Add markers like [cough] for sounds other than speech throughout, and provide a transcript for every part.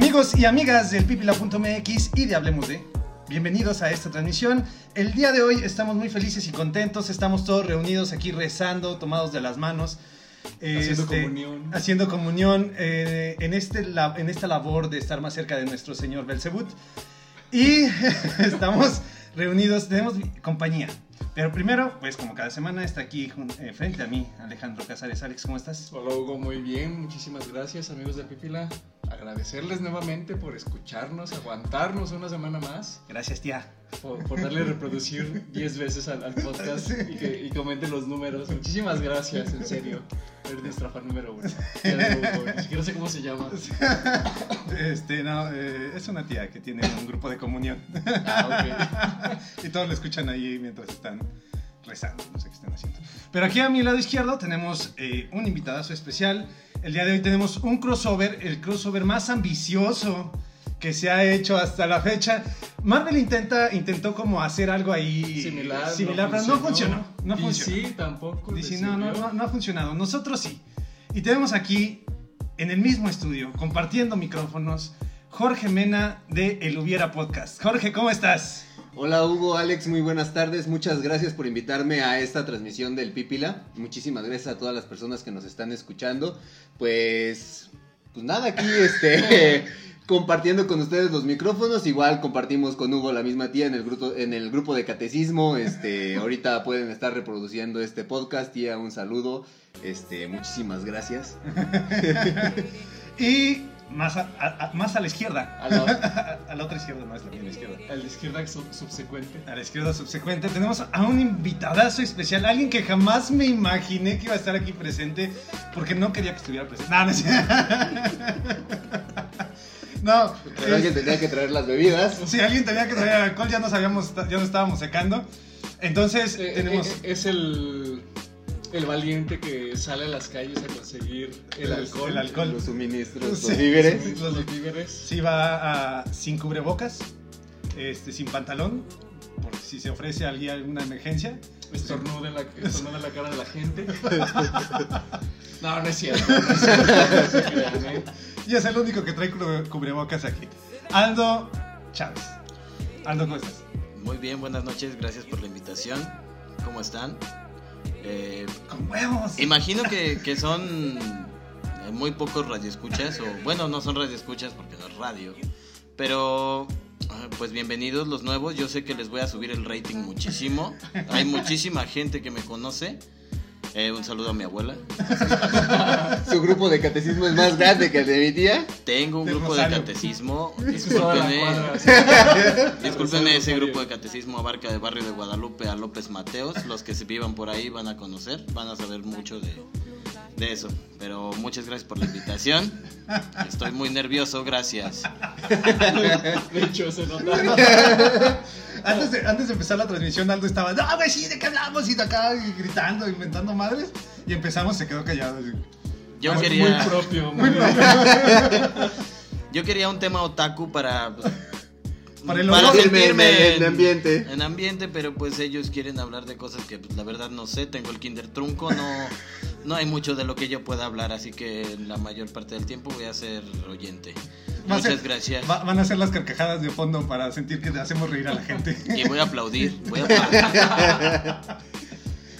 Amigos y amigas del pipila.mx y de Hablemos de, bienvenidos a esta transmisión. El día de hoy estamos muy felices y contentos, estamos todos reunidos aquí rezando, tomados de las manos. Haciendo este, comunión. Haciendo comunión eh, en, este, la- en esta labor de estar más cerca de nuestro Señor Belzebut. Y [laughs] estamos reunidos, tenemos compañía. Pero primero, pues como cada semana está aquí eh, frente a mí Alejandro Casares. Alex, ¿cómo estás? Hola Hugo, muy bien, muchísimas gracias amigos de Pipila. Agradecerles nuevamente por escucharnos, aguantarnos una semana más, Gracias, tía. por, por darle a reproducir [laughs] 10 veces al, al podcast y que y comenten los números. Muchísimas gracias, en serio. Eres nuestra fan número uno. Ni siquiera sé cómo se llama. [laughs] Este, no, eh, es una tía que tiene un grupo de comunión. Ah, [laughs] y todos lo escuchan ahí mientras están rezando, no sé qué están haciendo. Pero aquí a mi lado izquierdo tenemos eh, un invitadazo especial. El día de hoy tenemos un crossover, el crossover más ambicioso que se ha hecho hasta la fecha. Marvel intenta, intentó como hacer algo ahí. Similar, similar pero no funcionó. No funcionó. sí, tampoco. Dice, no, no, no, no ha funcionado. Nosotros sí. Y tenemos aquí, en el mismo estudio, compartiendo micrófonos, Jorge Mena de El Hubiera Podcast. Jorge, ¿cómo estás? Hola Hugo, Alex, muy buenas tardes. Muchas gracias por invitarme a esta transmisión del Pipila. Muchísimas gracias a todas las personas que nos están escuchando. Pues, pues nada, aquí este [laughs] compartiendo con ustedes los micrófonos. Igual compartimos con Hugo la misma tía en el grupo en el grupo de catecismo. Este, [laughs] ahorita pueden estar reproduciendo este podcast. Tía, un saludo. Este, muchísimas gracias. [laughs] Y más a, a- a- más a la izquierda. A la, [laughs] A la otra izquierda, no es la misma izquierda. a la izquierda sub- subsecuente. A la izquierda subsecuente tenemos a un invitadazo especial, alguien que jamás me imaginé que iba a estar aquí presente porque no quería que estuviera presente. No, no, es [laughs] no Pero alguien tendría que traer las bebidas. Si alguien tenía que traer alcohol, ya nos habíamos, ya nos estábamos secando. Entonces, Eh, tenemos. eh, es el, el valiente que sale a las calles a conseguir el alcohol. El alcohol. Los suministros, Sí, los víveres. Los, víveres. Sí va a- sin cubrebocas, este, sin pantalón, por si se ofrece a alguien alguna emergencia. Estornuda en la, estornuda en la cara de la gente. [laughs] No, no es cierto. No es cierto, no se crean, ¿eh? Y es el único que trae cubre- cubrebocas aquí. Aldo Chávez. Aldo, ¿cómo estás? Muy bien, buenas noches, gracias por la invitación. ¿Cómo están? Eh, Con huevos. imagino que, [laughs] que son eh, muy pocos radioescuchas, o bueno, no son radioescuchas porque no es radio, pero ah, pues bienvenidos los nuevos. Yo sé que les voy a subir el rating muchísimo. Hay muchísima gente que me conoce. Eh, un saludo a mi abuela. [laughs] Su grupo de catecismo es más grande que el de mi tía. Tengo un Del grupo de catecismo. Discúlpenme. [laughs] Discúlpenme, ese grupo de catecismo abarca de barrio de Guadalupe a López Mateos. Los que se vivan por ahí van a conocer, van a saber mucho de, de eso. Pero muchas gracias por la invitación. Estoy muy nervioso, gracias. De hecho, se nota. Antes de, antes de empezar la transmisión, Aldo estaba, no, güey, sí, ¿de qué hablamos? Y de acá y gritando, inventando madres. Y empezamos, se quedó callado. así. Yo Muy quería, propio. Muy yo quería un tema otaku para. pues, Para el para sentirme En ambiente. En ambiente, pero pues ellos quieren hablar de cosas que pues, la verdad no sé. Tengo el kinder trunco, no, no hay mucho de lo que yo pueda hablar, así que la mayor parte del tiempo voy a ser oyente. Va Muchas ser- gracias. va- van a ser las carcajadas de fondo para sentir que hacemos reír a la gente. [laughs] Y voy a aplaudir, [laughs] voy a aplaudir.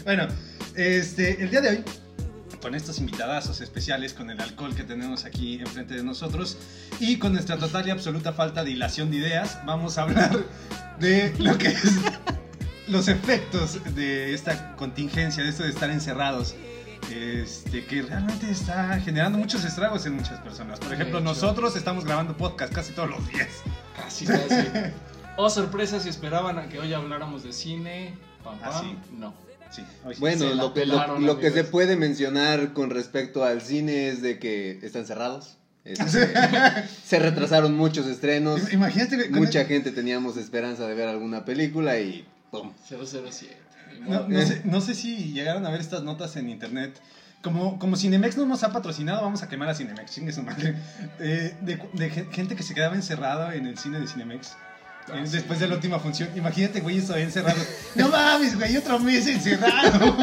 Bueno, este, el día de hoy, con estos invitadazos especiales, con el alcohol que tenemos aquí enfrente de nosotros y con nuestra total y absoluta falta de hilación de ideas, vamos a hablar de lo que es los efectos de esta contingencia, de esto de estar encerrados. Este, que realmente está generando muchos estragos en muchas personas. Por ejemplo, nosotros estamos grabando podcast casi todos los días. Casi, casi. Oh, sorpresa, si esperaban a que hoy habláramos de cine. Pam, pam. Ah, sí. No. Sí. Bueno, lo que, lo, pelaron, lo que se puede mencionar con respecto al cine es de que están cerrados. Este, [laughs] se retrasaron muchos estrenos. Imagínate, con Mucha el- gente teníamos esperanza de ver alguna película y ¡pum! 007. No, no sé, no sé si llegaron a ver estas notas en internet. Como, como Cinemex no nos ha patrocinado, vamos a quemar a Cinemex, chingue su madre. Eh, de, de gen- gente que se quedaba encerrada en el cine de Cinemex. eh, Después de la última función, imagínate, güey, eso encerrado. [laughs] No mames, güey, otro mes encerrado.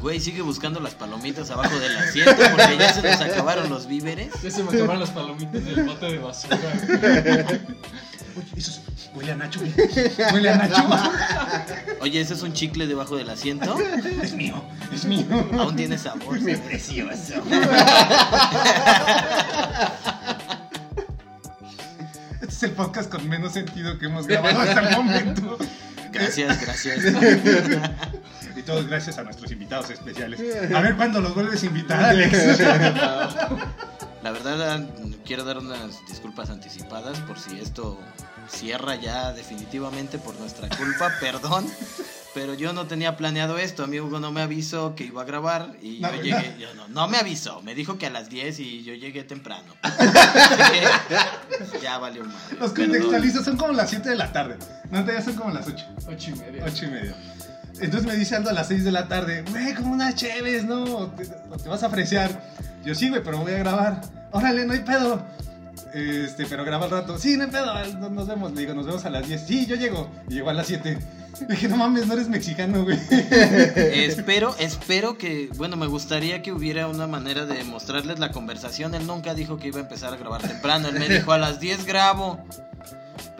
Güey, sigue buscando las palomitas abajo del asiento porque ya se nos acabaron los víveres. Ya se me acabaron las palomitas del bote de basura. Oye, eso es- huele a Nacho, güey. Huele a Nacho. [laughs] Oye, ¿ese es un chicle debajo del asiento? Es mío, es mío. Aún tiene sabor. ¿sabes? Precioso. Este es el podcast con menos sentido que hemos grabado hasta el momento. Gracias, gracias. Y todo gracias a nuestros invitados especiales. A ver cuándo los vuelves a invitar, Alex. La verdad, quiero dar unas disculpas anticipadas por si esto cierra ya definitivamente por nuestra culpa, [laughs] perdón. Pero yo no tenía planeado esto, a mí Hugo no me avisó que iba a grabar y No, yo llegué, yo no, no me avisó, me dijo que a las 10 y yo llegué temprano. [laughs] Ya valió madre. Los contextualizos son como las 7 de la tarde. No, ya son como las 8. Ocho y media. 8 y media. Entonces me dice Aldo a las 6 de la tarde, güey, como unas chéves, ¿no? Te, te vas a apreciar. Yo sí, güey, pero voy a grabar. Órale, no hay pedo. Este, pero graba al rato. Sí, no hay pedo, no- nos vemos. Le digo, nos vemos a las 10. Sí, yo llego. Y llegó a las 7. Dije, no mames, no eres mexicano, güey. [laughs] Espero, espero que, bueno, me gustaría que hubiera una manera de mostrarles la conversación. Él nunca dijo que iba a empezar a grabar temprano. Él me dijo a las 10 grabo.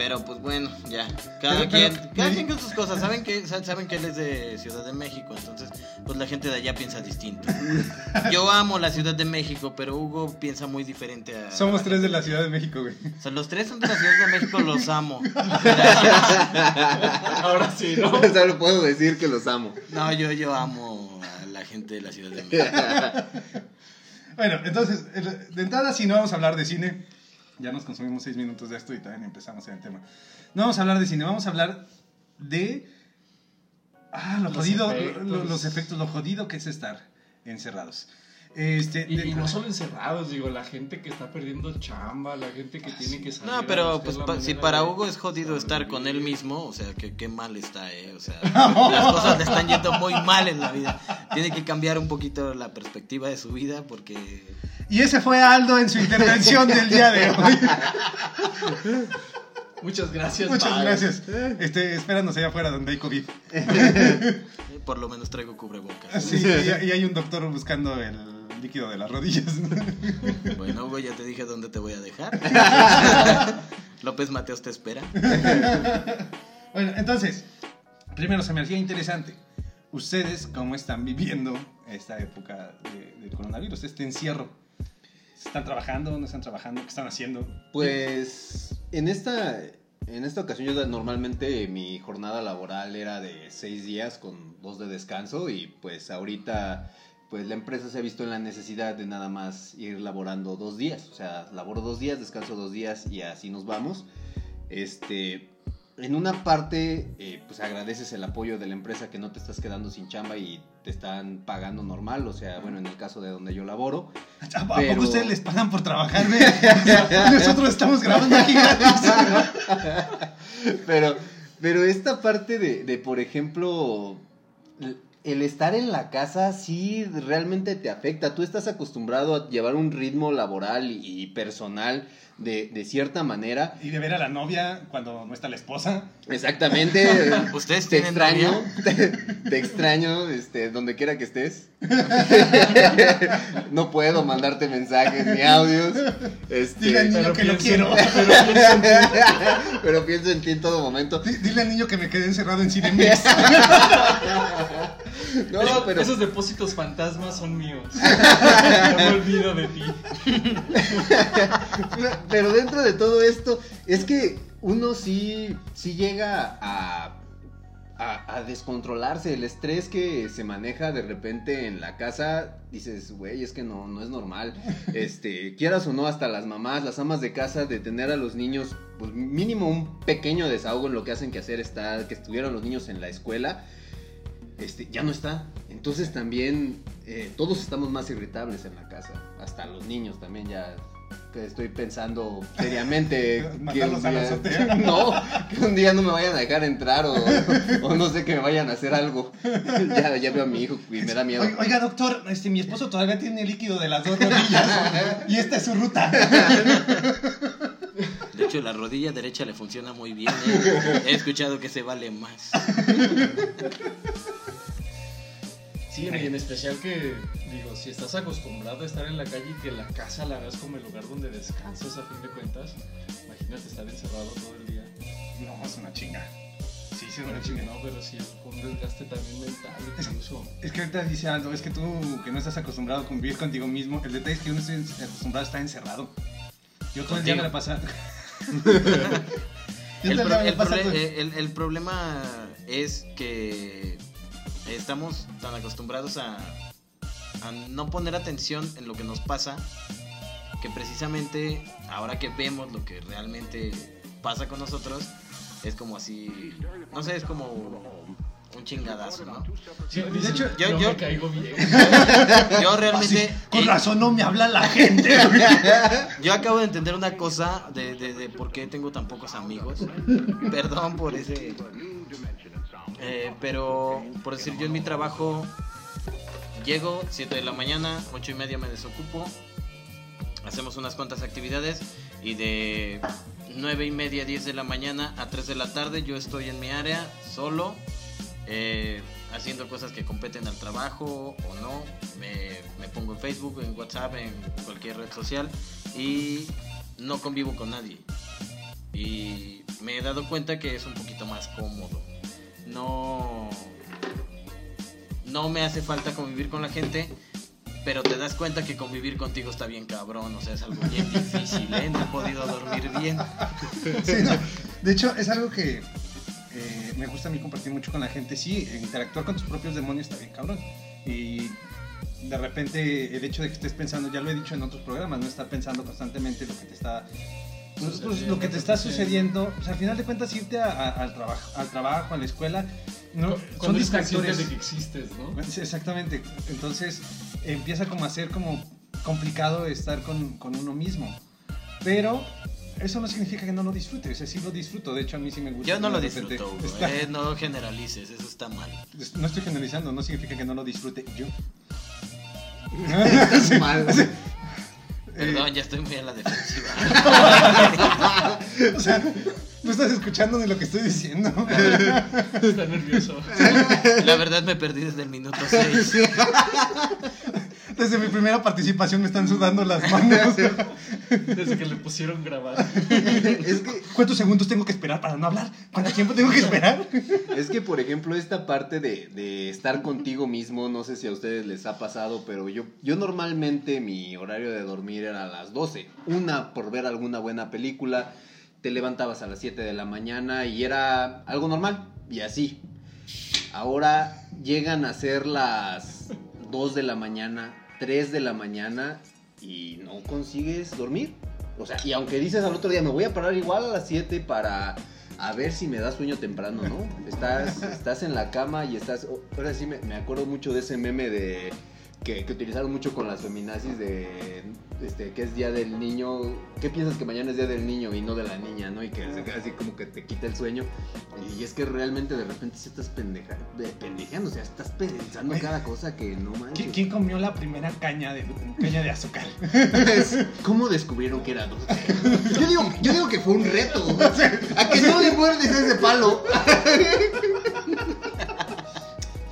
Pero pues bueno, ya. Cada Pero- quien, pero- cada quien con sus cosas. Saben que, sa- saben que él es de Ciudad de México, entonces pues la gente de allá piensa distinto. [laughs] Yo amo la Ciudad de México, pero Hugo piensa muy diferente a. Somos tres de la Ciudad de México, güey. O sea, los tres son de la Ciudad de México, los amo. Gracias. [laughs] Ahora sí, ¿no? [laughs] Solo puedo decir que los amo. No, yo, yo amo a la gente de la Ciudad de México. Bueno, entonces, de entrada, si no vamos a hablar de cine, ya nos consumimos seis minutos de esto y también empezamos en el tema. No vamos a hablar de cine, vamos a hablar de. Ah, lo Los jodido, efectos. lo- los efectos, lo jodido que es estar encerrados. Este, Y, de- y no solo encerrados, digo, la gente que está perdiendo chamba, la gente que tiene que salir. No, pero pues pa- si para de Hugo es jodido estar con él mismo, o sea, que qué mal está, eh, o sea, [laughs] las cosas le están yendo muy mal en la vida. Tiene que cambiar un poquito la perspectiva de su vida porque Y ese fue Aldo en su intervención del día de hoy. [laughs] Muchas gracias. Muchas bye. gracias. Este, espéranos allá afuera donde hay COVID. eh, [laughs] por lo menos traigo cubrebocas. Sí, y, y hay un doctor buscando el líquido de las rodillas. [laughs] Bueno, Hugo, ya te dije dónde te voy a dejar. [laughs] López Mateos te espera. [laughs] Bueno, entonces, primero se me hacía interesante. ¿Ustedes cómo están viviendo esta época de- del coronavirus, este encierro? ¿Están trabajando? ¿No están trabajando? ¿Qué están haciendo? Pues en esta, en esta ocasión yo normalmente mi jornada laboral era de seis días con dos de descanso y pues ahorita pues la empresa se ha visto en la necesidad de nada más ir laborando dos días. O sea, laboro dos días, descanso dos días y así nos vamos. Este, en una parte, eh, pues agradeces el apoyo de la empresa que no te estás quedando sin chamba y te están pagando normal. O sea, bueno, en el caso de donde yo laboro. [laughs] ¿A poco Pero- ustedes les pagan por trabajar? güey? O [laughs] sea, Nosotros estamos grabando aquí gratis. [laughs] pero, pero esta parte de, de, por ejemplo, el- estar en la casa sí realmente te afecta. Tú estás acostumbrado a llevar un ritmo laboral y personal de, de cierta manera. Y de ver a la novia cuando no está la esposa. Exactamente. [laughs] ¿Ustedes te extraño, te, te extraño, este, donde quiera que estés. [laughs] no puedo mandarte mensajes ni audios. Este, Dile al niño pero que lo pienso- quiero. [laughs] Pero pienso en ti. pero pienso en ti en todo momento. Di- Dile al niño que me quedé encerrado en Cinemex. No, pero Esos depósitos fantasmas son míos. No me olvido de ti. Pero dentro de todo esto, es que uno sí, sí llega a, a, a descontrolarse. El estrés que se maneja de repente en la casa, dices, güey, es que no, no es normal. [laughs] Este, quieras o no, hasta las mamás, las amas de casa, de tener a los niños, pues mínimo un pequeño desahogo en lo que hacen que hacer está, que estuvieran los niños en la escuela. Este, ya no está. Entonces también eh, todos estamos más irritables en la casa. Hasta los niños también ya. Que Estoy pensando seriamente [laughs] que un día, [laughs] no, que un día no me vayan a dejar entrar o, o no sé que me vayan a hacer algo. [laughs] Ya, ya veo a mi hijo y me da miedo. Oiga, oiga, doctor, este, mi esposo todavía tiene líquido de las dos rodillas. y esta es su ruta. De hecho, la rodilla derecha le funciona muy bien. ¿eh? He escuchado que se vale más. Sí, y en especial que, digo, si estás acostumbrado a estar en la calle y que la casa la veas como el lugar donde descansas a fin de cuentas, imagínate estar encerrado todo el día. No, es una chinga. Sí, sí, es una chinga. no, pero sí, un desgaste también mental incluso. Es que ahorita dice Aldo, es que tú que no estás acostumbrado a convivir contigo mismo, el detalle es que yo no estoy acostumbrado a estar encerrado. Yo todo el día me la paso. [laughs] [laughs] Yo El, pro- el eh, el- el problema es que estamos tan acostumbrados a, a no poner atención en lo que nos pasa que precisamente ahora que vemos lo que realmente pasa con nosotros es como así, no sé, es como un chingadazo, ¿no? Sí, de dices, hecho, yo- yo- me caigo bien. [laughs] Yo Así, realmente... con eh, razón no me habla la gente. [laughs] Yo acabo de entender una cosa de, de, de por qué tengo tan pocos amigos. Perdón por ese. Eh, pero, por decir, yo en mi trabajo llego 7 de la mañana, 8 y media me desocupo. Hacemos unas cuantas actividades y de 9 y media, 10 de la mañana a 3 de la tarde yo estoy en mi área solo. eh, haciendo cosas que competen al trabajo o no. Me, me pongo en Facebook, en WhatsApp, en cualquier red social y no convivo con nadie. Y me he dado cuenta que es un poquito más cómodo. No, no me hace falta convivir con la gente, pero te das cuenta que convivir contigo está bien cabrón. O sea, es algo bien difícil, ¿eh? No he podido dormir bien. Sí, no. De hecho, es algo que eh, me gusta a mí compartir mucho con la gente. Sí, interactuar con tus propios demonios está bien cabrón. Y de repente el hecho de que estés pensando, ya lo he dicho en otros programas, no estar pensando constantemente lo que te está... pues, pues, lo que te está sucediendo, pues al final de cuentas irte a- a- al, trabajo, al trabajo, a la escuela, no, son distractores. de que existes, ¿no? Exactamente. Entonces empieza como a ser como complicado estar con, con uno mismo. Pero eso no significa que no lo disfrute. O sea, sí lo disfruto. De hecho, a mí sí me gusta. Yo no lo disfruto, Hugo, estar- ¿eh? No generalices, eso está mal. No estoy generalizando, no significa que no lo disfrute yo. [laughs] Estás mal. Perdón, ya estoy muy a la defensiva. [laughs] O sea, no estás escuchando ni lo que estoy diciendo. Está nervioso. [laughs] La verdad me perdí desde el minuto 6. [laughs] Desde mi primera participación me están sudando las manos. Desde que le pusieron grabar. Es que, ¿Cuántos segundos tengo que esperar para no hablar? ¿Cuánto tiempo tengo que esperar? es que, por ejemplo, esta parte de, de estar contigo mismo, no sé si a ustedes les ha pasado, pero yo, yo normalmente mi horario de dormir era a las 12. Una por ver alguna buena película, te levantabas a las 7 de la mañana y era algo normal, y así. Ahora llegan a ser las 2 de la mañana, 3 de la mañana y no consigues dormir. O sea, y aunque dices al otro día, me voy a parar igual a las 7 para a ver si me da sueño temprano, ¿no? [laughs] Estás, estás en la cama y estás... oh, ahora sí me, me acuerdo mucho de ese meme de... Que, que utilizaron mucho con las feminazis de este que es día del niño ¿qué piensas que mañana es día del niño y no de la niña no? y que se queda así como que te quita el sueño y es que realmente de repente sí estás pendeja, de- pendejeando o sea estás pensando cada cosa que no manches ¿Qui- ¿Quién comió la primera caña de, caña de azúcar? [laughs] ¿Cómo descubrieron que era dulce? Yo digo, yo digo que fue un reto. A que no le muerdes ese palo.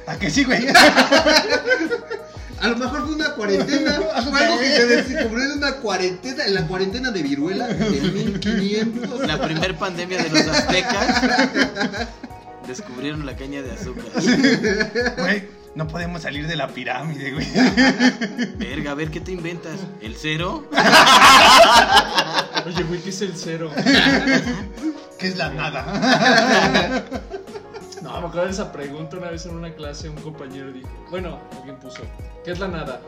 ¿A que sí, güey? [laughs] A lo mejor fue una cuarentena. [laughs] Fue algo que se descubrió en una cuarentena, en la cuarentena de viruela del [laughs] 1500. La primer pandemia de los aztecas descubrieron la caña de azúcar. Güey, no podemos salir de la pirámide, güey. Verga, a ver qué te inventas. ¿El cero? Oye, güey, ¿qué es el cero? ¿Qué es la nada? [laughs] No, me acuerdo de esa pregunta una vez en una clase. Un compañero dijo: Bueno, alguien puso: ¿Qué es la nada?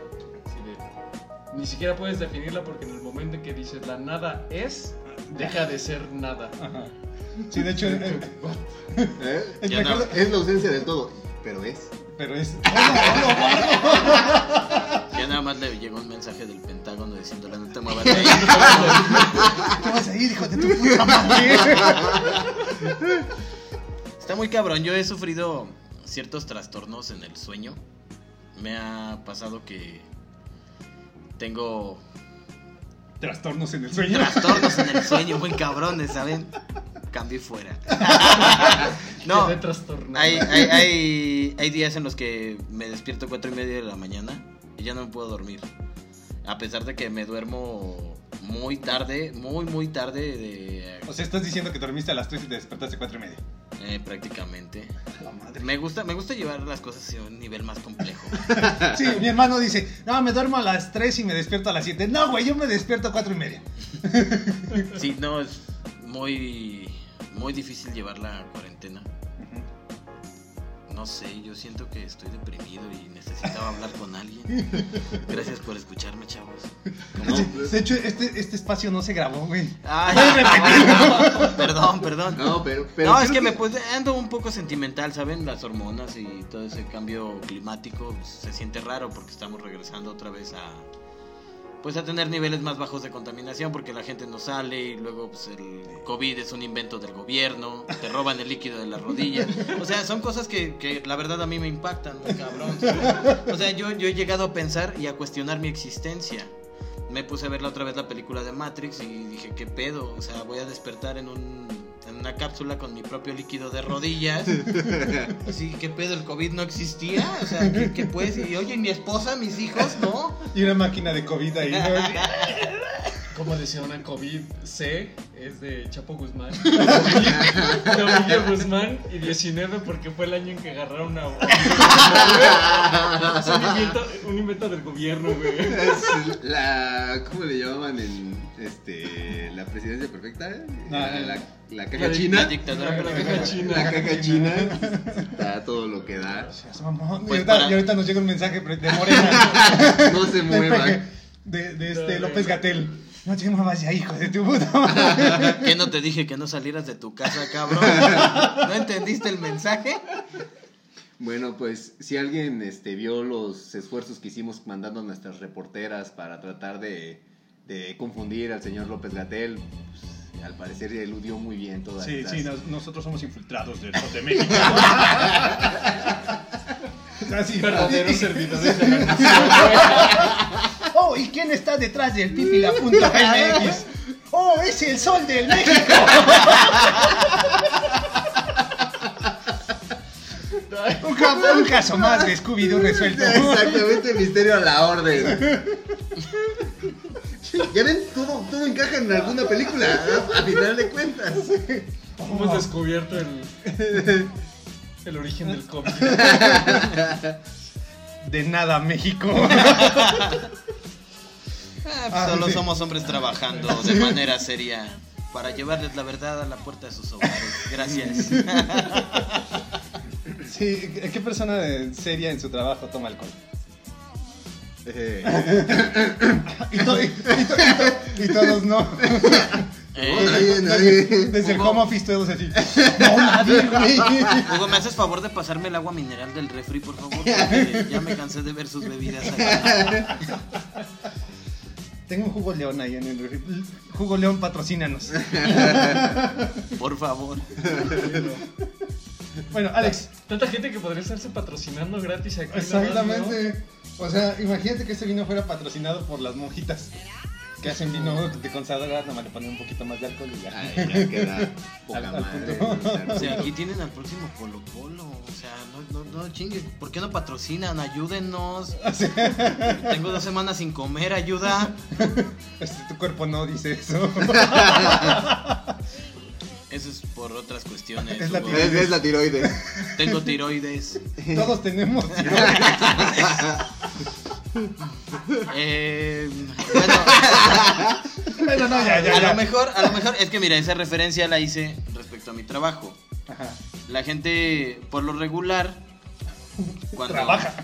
De, Ni siquiera puedes definirla porque en el momento en que dices la nada es, deja de ser nada. Ajá. Sí, de hecho, [laughs] eh, ¿Eh? es Ya me no. acuerdo- Es la ausencia del todo. Pero es. pero es. [laughs] Ya nada más le llegó un mensaje del Pentágono diciéndole no te muevas de ahí. [laughs] ¿Qué vas a ir, hijo de tu puta madre? Está muy cabrón. Yo he sufrido ciertos trastornos en el sueño. Me ha pasado que tengo Trastornos en el sueño. Trastornos en el sueño, muy cabrones, ¿saben? Cambio y fuera. [laughs] no, hay, hay, hay, hay días en los que me despierto cuatro y media de la mañana y ya no me puedo dormir. A pesar de que me duermo muy tarde, muy, muy tarde de... O sea, estás diciendo que dormiste a las 3 y te despertaste a 4 y media. eh, prácticamente. La madre. Me gusta, me gusta llevar las cosas a un nivel más complejo. [laughs] Sí, mi hermano dice, no, me duermo a las 3 y me despierto a las 7. No, güey, yo me despierto a 4 y media. Sí, no, es muy, muy difícil llevar la cuarentena. No sé, yo siento que estoy deprimido y necesitaba hablar con alguien. Gracias por escucharme, chavos. ¿Cómo? De hecho, este, este espacio no se grabó, güey. Ay, perdón, perdón. No, pero, pero no, es que me pues, ando un poco sentimental, ¿saben? Las hormonas y todo ese cambio climático pues, se siente raro porque estamos regresando otra vez a pues a tener niveles más bajos de contaminación porque la gente no sale y luego pues el COVID es un invento del gobierno, te roban el líquido de las rodillas. O sea, son cosas que, que la verdad a mí me impactan, cabrón. O sea, yo, yo he llegado a pensar y a cuestionar mi existencia. Me puse a ver la otra vez la película de Matrix y dije, ¿qué pedo? O sea, voy a despertar en un una cápsula con mi propio líquido de rodillas. [laughs] Sí, ¿qué pedo? ¿El COVID no existía? O sea, ¿qué, qué pues? Y oye, ¿y mi esposa, mis hijos, ¿no? Y una máquina de COVID ahí, ¿no? [laughs] Como decía una COVID-C, es de Chapo Guzmán. [laughs] COVID Ovidio Guzmán y 19 porque fue el año en que agarraron a... Es un invento, un invento del gobierno, güey. es la. ¿Cómo le llamaban en este, la presidencia perfecta? No, la, no. la, la caja La de- china. La dictadura La caja china. La caja china. [laughs] Está todo lo que da. Pues y, ahorita, para- y ahorita nos llega un mensaje de Morena. [laughs] No se de, mueva. de, de este López. Gatel. No te muevas ya, hijo de tu puta [laughs] madre. ¿Qué no te dije que no salieras de tu casa, cabrón? [laughs] ¿No entendiste el mensaje? Bueno, pues si alguien este, vio los esfuerzos que hicimos mandando a nuestras reporteras para tratar de, de confundir al señor López Gatel, pues, al parecer eludió muy bien todas Sí, estas- sí, nos- nosotros somos infiltrados del Sol de México. [laughs] Así, Verdaderos servidores de la nación. Oh, ¿y quién está detrás del pipila.mx? [laughs] Oh, es el Sol del México. [laughs] Un, ca- un caso más de Scooby-Doo resuelto. Exactamente, misterio a la orden. Ya ven, todo, todo encaja en alguna película, a, a final de cuentas. Hemos descubierto el, el origen del COVID. De nada, México. [laughs] Ah, Ah, solo sí. somos hombres trabajando de manera seria para llevarles la verdad a la puerta de sus hogares. Gracias. [laughs] Sí, ¿qué persona seria en su trabajo toma alcohol? Eh, [laughs] Y, to- y to- y to- y todos no. Eh, nadie, nadie. Desde el home office todos así. [laughs] No, nadie, güey. Hugo, ¿me haces favor de pasarme el agua mineral del refri, por favor? Porque ya me cansé de ver sus bebidas acá. Tengo un jugo león ahí en el refri. Jugo león, patrocínanos. [laughs] Por favor. Bueno, Alex, Tanta gente que podría estarse patrocinando gratis aquí. exactamente. O sea, imagínate que este vino fuera patrocinado por las monjitas que hacen vino de consagradas, nomás le ponen un poquito más de alcohol y ya. Ay, ya queda [laughs] poca Al- al madre. punto. O sea, [laughs] aquí tienen al próximo Polo Polo. O sea, no, no, no chingue. ¿Por qué no patrocinan? Ayúdennos. [laughs] Tengo dos semanas sin comer, ayuda. [laughs] Este, tu cuerpo no dice eso. [laughs] Eso es por otras cuestiones. Es la Hugo. Es, es la tiroides. Tengo tiroides. Todos tenemos. Eh, bueno, Bueno, no, ya, ya, a ya. lo mejor, a lo mejor, es que mira, esa referencia la hice respecto a mi trabajo. Ajá. La gente, por lo regular, cuando Trabaja.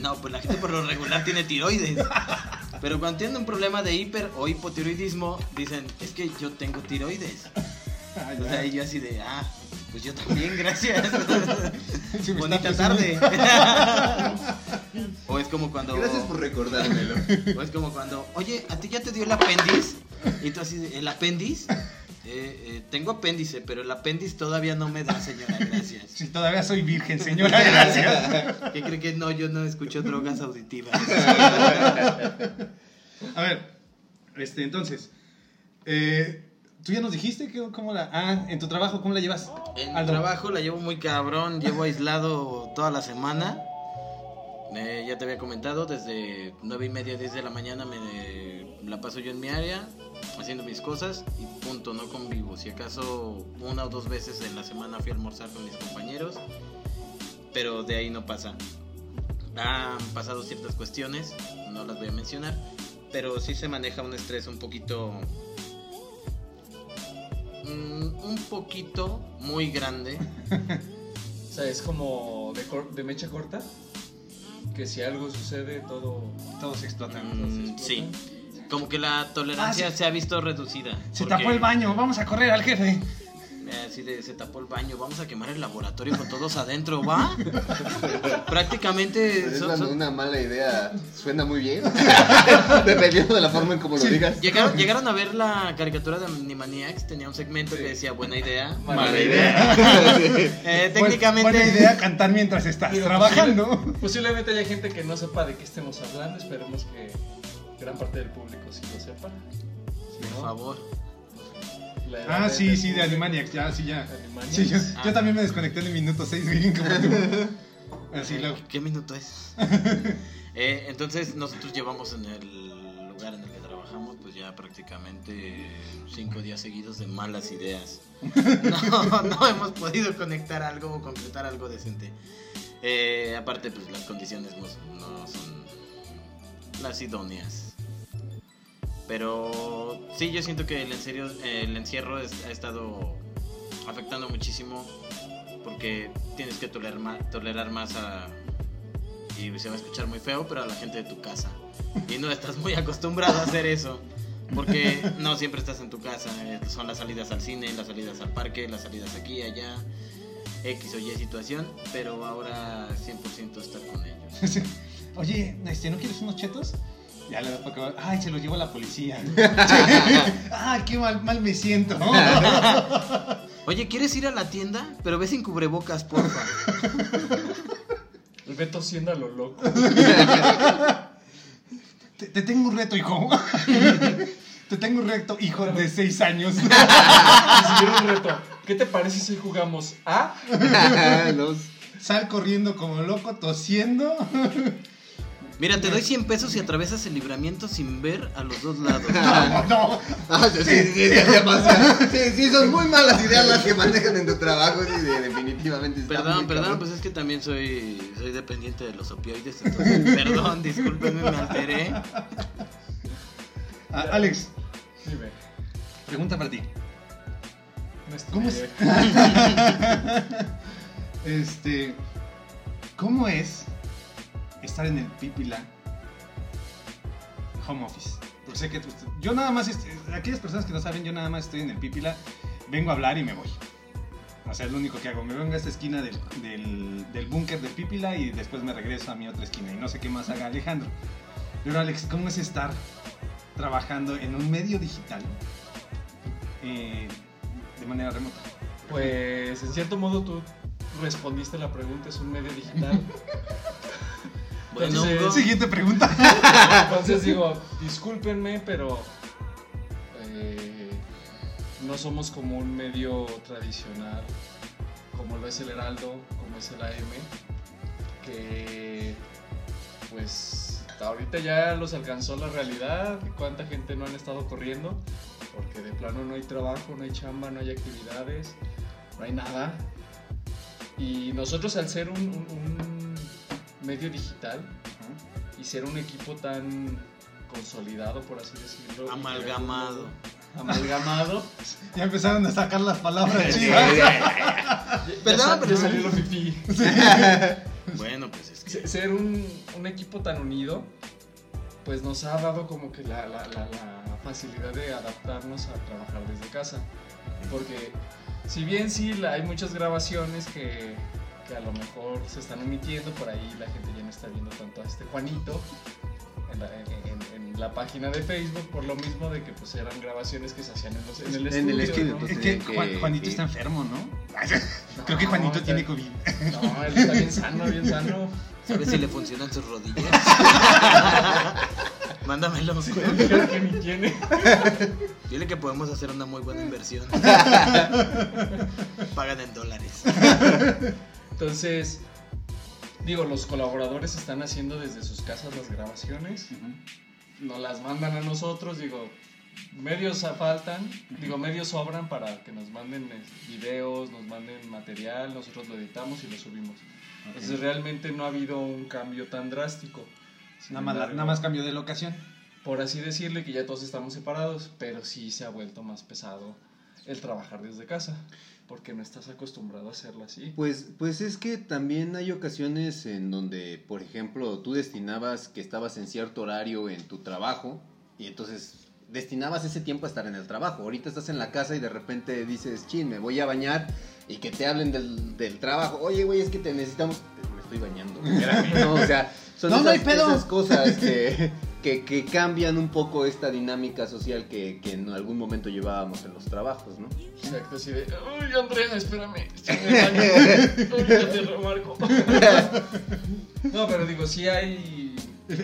No, pues la gente por lo regular tiene tiroides. Pero cuando tienen un problema de hiper o hipotiroidismo, dicen, es que yo tengo tiroides. Ah, O sea, y yo así de, ah, pues yo también, gracias. [laughs] Me Bonita tarde. o es como cuando. Gracias por recordármelo. O es como cuando, oye, ¿a ti ya te dio el apéndice? Y tú así, de, ¿el apéndice? Eh, eh, tengo apéndice, pero el apéndice todavía no me da, señora, gracias. Si todavía soy virgen, señora, gracias. [laughs] ¿Qué cree que no? Yo no escucho drogas auditivas. A ver, Este, entonces, eh, tú ya nos dijiste que, cómo la. Ah, en tu trabajo, ¿cómo la llevas? En mi trabajo la llevo muy cabrón, llevo aislado toda la semana. Eh, ya te había comentado, desde 9 y media, 10 de la mañana me la paso yo en mi área, haciendo mis cosas y punto, no convivo. Si acaso una o dos veces en la semana fui a almorzar con mis compañeros, pero de ahí no pasa. Han pasado ciertas cuestiones, no las voy a mencionar, pero sí se maneja un estrés un poquito... mm, un poquito muy grande [laughs] O sea, es como de, mecha corta. Que si algo sucede, todo. Todos explotan. Mm, sí, como que la tolerancia Ah, sí. se ha visto reducida. Se porque, tapó el baño, vamos a correr al jefe. eh, así de, se tapó el baño, vamos a quemar el laboratorio con todos adentro, ¿va? [laughs] Prácticamente Es son- cuando son- una mala idea suena muy bien. [laughs] Dependiendo de la forma en cómo lo digas. Llegaron, llegaron a ver la caricatura de Animaniacs, tenía un segmento que decía buena idea, Mala mala idea. idea. [laughs] Eh, Pues, técnicamente buena idea cantar mientras estás Digo, trabajando. Posiblemente haya gente que no sepa de qué estemos hablando. Esperemos que gran parte del público sí lo sepa. Si por no, favor. la Ah, de- sí, sí, de. Animaniacs, ya, sí, ya. Animaniacs. Sí, yo, Ah. yo también me desconecté en el minuto 6, güey, como tú. [laughs] Así lo. ¿Qué minuto es? [laughs] Eh, entonces nosotros llevamos en el lugar en el que trabajamos pues ya prácticamente cinco días seguidos de malas ideas. [laughs] No, no hemos podido conectar algo o concretar algo decente. Eh, aparte pues las condiciones no, no son las idóneas. Pero sí, yo siento que el, el encierro ha estado afectando muchísimo porque tienes que tolerar más, tolerar más a... Y se va a escuchar muy feo, pero a la gente de tu casa. Y no estás muy acostumbrado a hacer eso. Porque no siempre estás en tu casa. eh, Son las salidas al cine, las salidas al parque, las salidas aquí, allá. X o Y situación. Pero ahora 100% estar con ellos. [laughs] Oye, este, ¿no quieres unos chetos? Ya le da para acabar. Ay, se los llevó la policía. [laughs] Ay, qué mal, mal me siento. [laughs] Oye, ¿quieres ir a la tienda? Pero ve sin cubrebocas, porfa. El Beto siendo a lo loco. Te, te tengo un reto, hijo. Te tengo un reto, hijo de 6 años. Un reto, ¿qué te parece si hagamos A? [laughs] Los- Sal corriendo como loco, tosiendo. Mira, te doy 100 pesos y atravesas el libramiento sin ver a los dos lados. [laughs] No, no. Ah, sí, sí, sí, sí, demasiado. Sí, sí, son muy malas ideas las que manejan en tu trabajo. Sí, definitivamente. Perdón, perdón, cabrón. pues es que también soy, soy dependiente de los opioides, entonces, [laughs] perdón, discúlpenme, me alteré. Ah, Alex, Dime. pregunta para ti. No ¿Cómo es? [laughs] Este, ¿cómo es estar en el Pipila Home Office? Porque sé que yo nada más, aquellas personas que no saben, yo nada más estoy en el Pipila, vengo a hablar y me voy. O sea, es lo único que hago. Me vengo a esta esquina del, del, del búnker de Pipila y después me regreso a mi otra esquina. Y no sé qué más haga Alejandro. Pero Alex, ¿cómo es estar trabajando en un medio digital eh, de manera remota? Pues en cierto modo tú respondiste la pregunta, es un medio digital. [laughs] Bueno, Entonces- Siguiente pregunta. Entonces digo, discúlpenme, pero eh, no somos como un medio tradicional, como lo es el Heraldo, como es el AM, que pues ahorita ya los alcanzó la realidad, cuánta gente no han estado corriendo, porque de plano no hay trabajo, no hay chamba, no hay actividades, no hay nada. Y nosotros al ser un, un- un medio digital, y ser un equipo tan consolidado, por así decirlo. Amalgamado. un- Amalgamado. [laughs] Ya empezaron a sacar las palabras Perdón, sa- pero- salió lo pipí. [laughs] bueno, pues es que... Se- Ser un, un equipo tan unido, pues nos ha dado como que la, la- la- la facilidad de adaptarnos a trabajar desde casa. Porque si bien sí la- hay muchas grabaciones que, que a lo mejor se están omitiendo, por ahí la gente ya no está viendo tanto a este Juanito en la, en- en- en la página de Facebook, por lo mismo de que pues eran grabaciones que se hacían en, los- en el En el estudio. estudio, ¿no? Es que que- Juan- Juanito que- está enfermo, ¿no? [laughs] Creo que Juanito No, tiene está- COVID. No, él está bien sano, bien sano. ¿Sabes si le funcionan sus rodillas? [laughs] mándamelo. Creo [laughs] que ni tiene. [laughs] Dile que podemos hacer una muy buena inversión. [laughs] Pagan en dólares. Entonces, digo, los colaboradores están haciendo desde sus casas las grabaciones. Nos las mandan a nosotros, digo, medios faltan, digo, medios sobran para que nos manden eh, videos, nos manden material, nosotros lo editamos y lo subimos. Entonces realmente no ha habido un cambio tan drástico. Nada más, nada más cambio de locación. Por así decirle que ya todos estamos separados, pero sí se ha vuelto más pesado el trabajar desde casa, porque no estás acostumbrado a hacerlo así. Pues, pues es que también hay ocasiones en donde, por ejemplo, tú destinabas que estabas en cierto horario en tu trabajo y entonces destinabas ese tiempo a estar en el trabajo. Ahorita estás en la casa y de repente dices, chin, me voy a bañar y que te hablen del, del trabajo. Oye, güey, es que te necesitamos. Me estoy bañando. Espérame, [laughs] no, o sea, son No, no hay esas, pedo. esas cosas [laughs] que, que, que cambian un poco esta dinámica social que, que en algún momento llevábamos en los trabajos, ¿no? Exacto, así de, uy, Andrea, espérame, estoy en el baño. [laughs] Ya te remarco. No, pero digo, sí hay...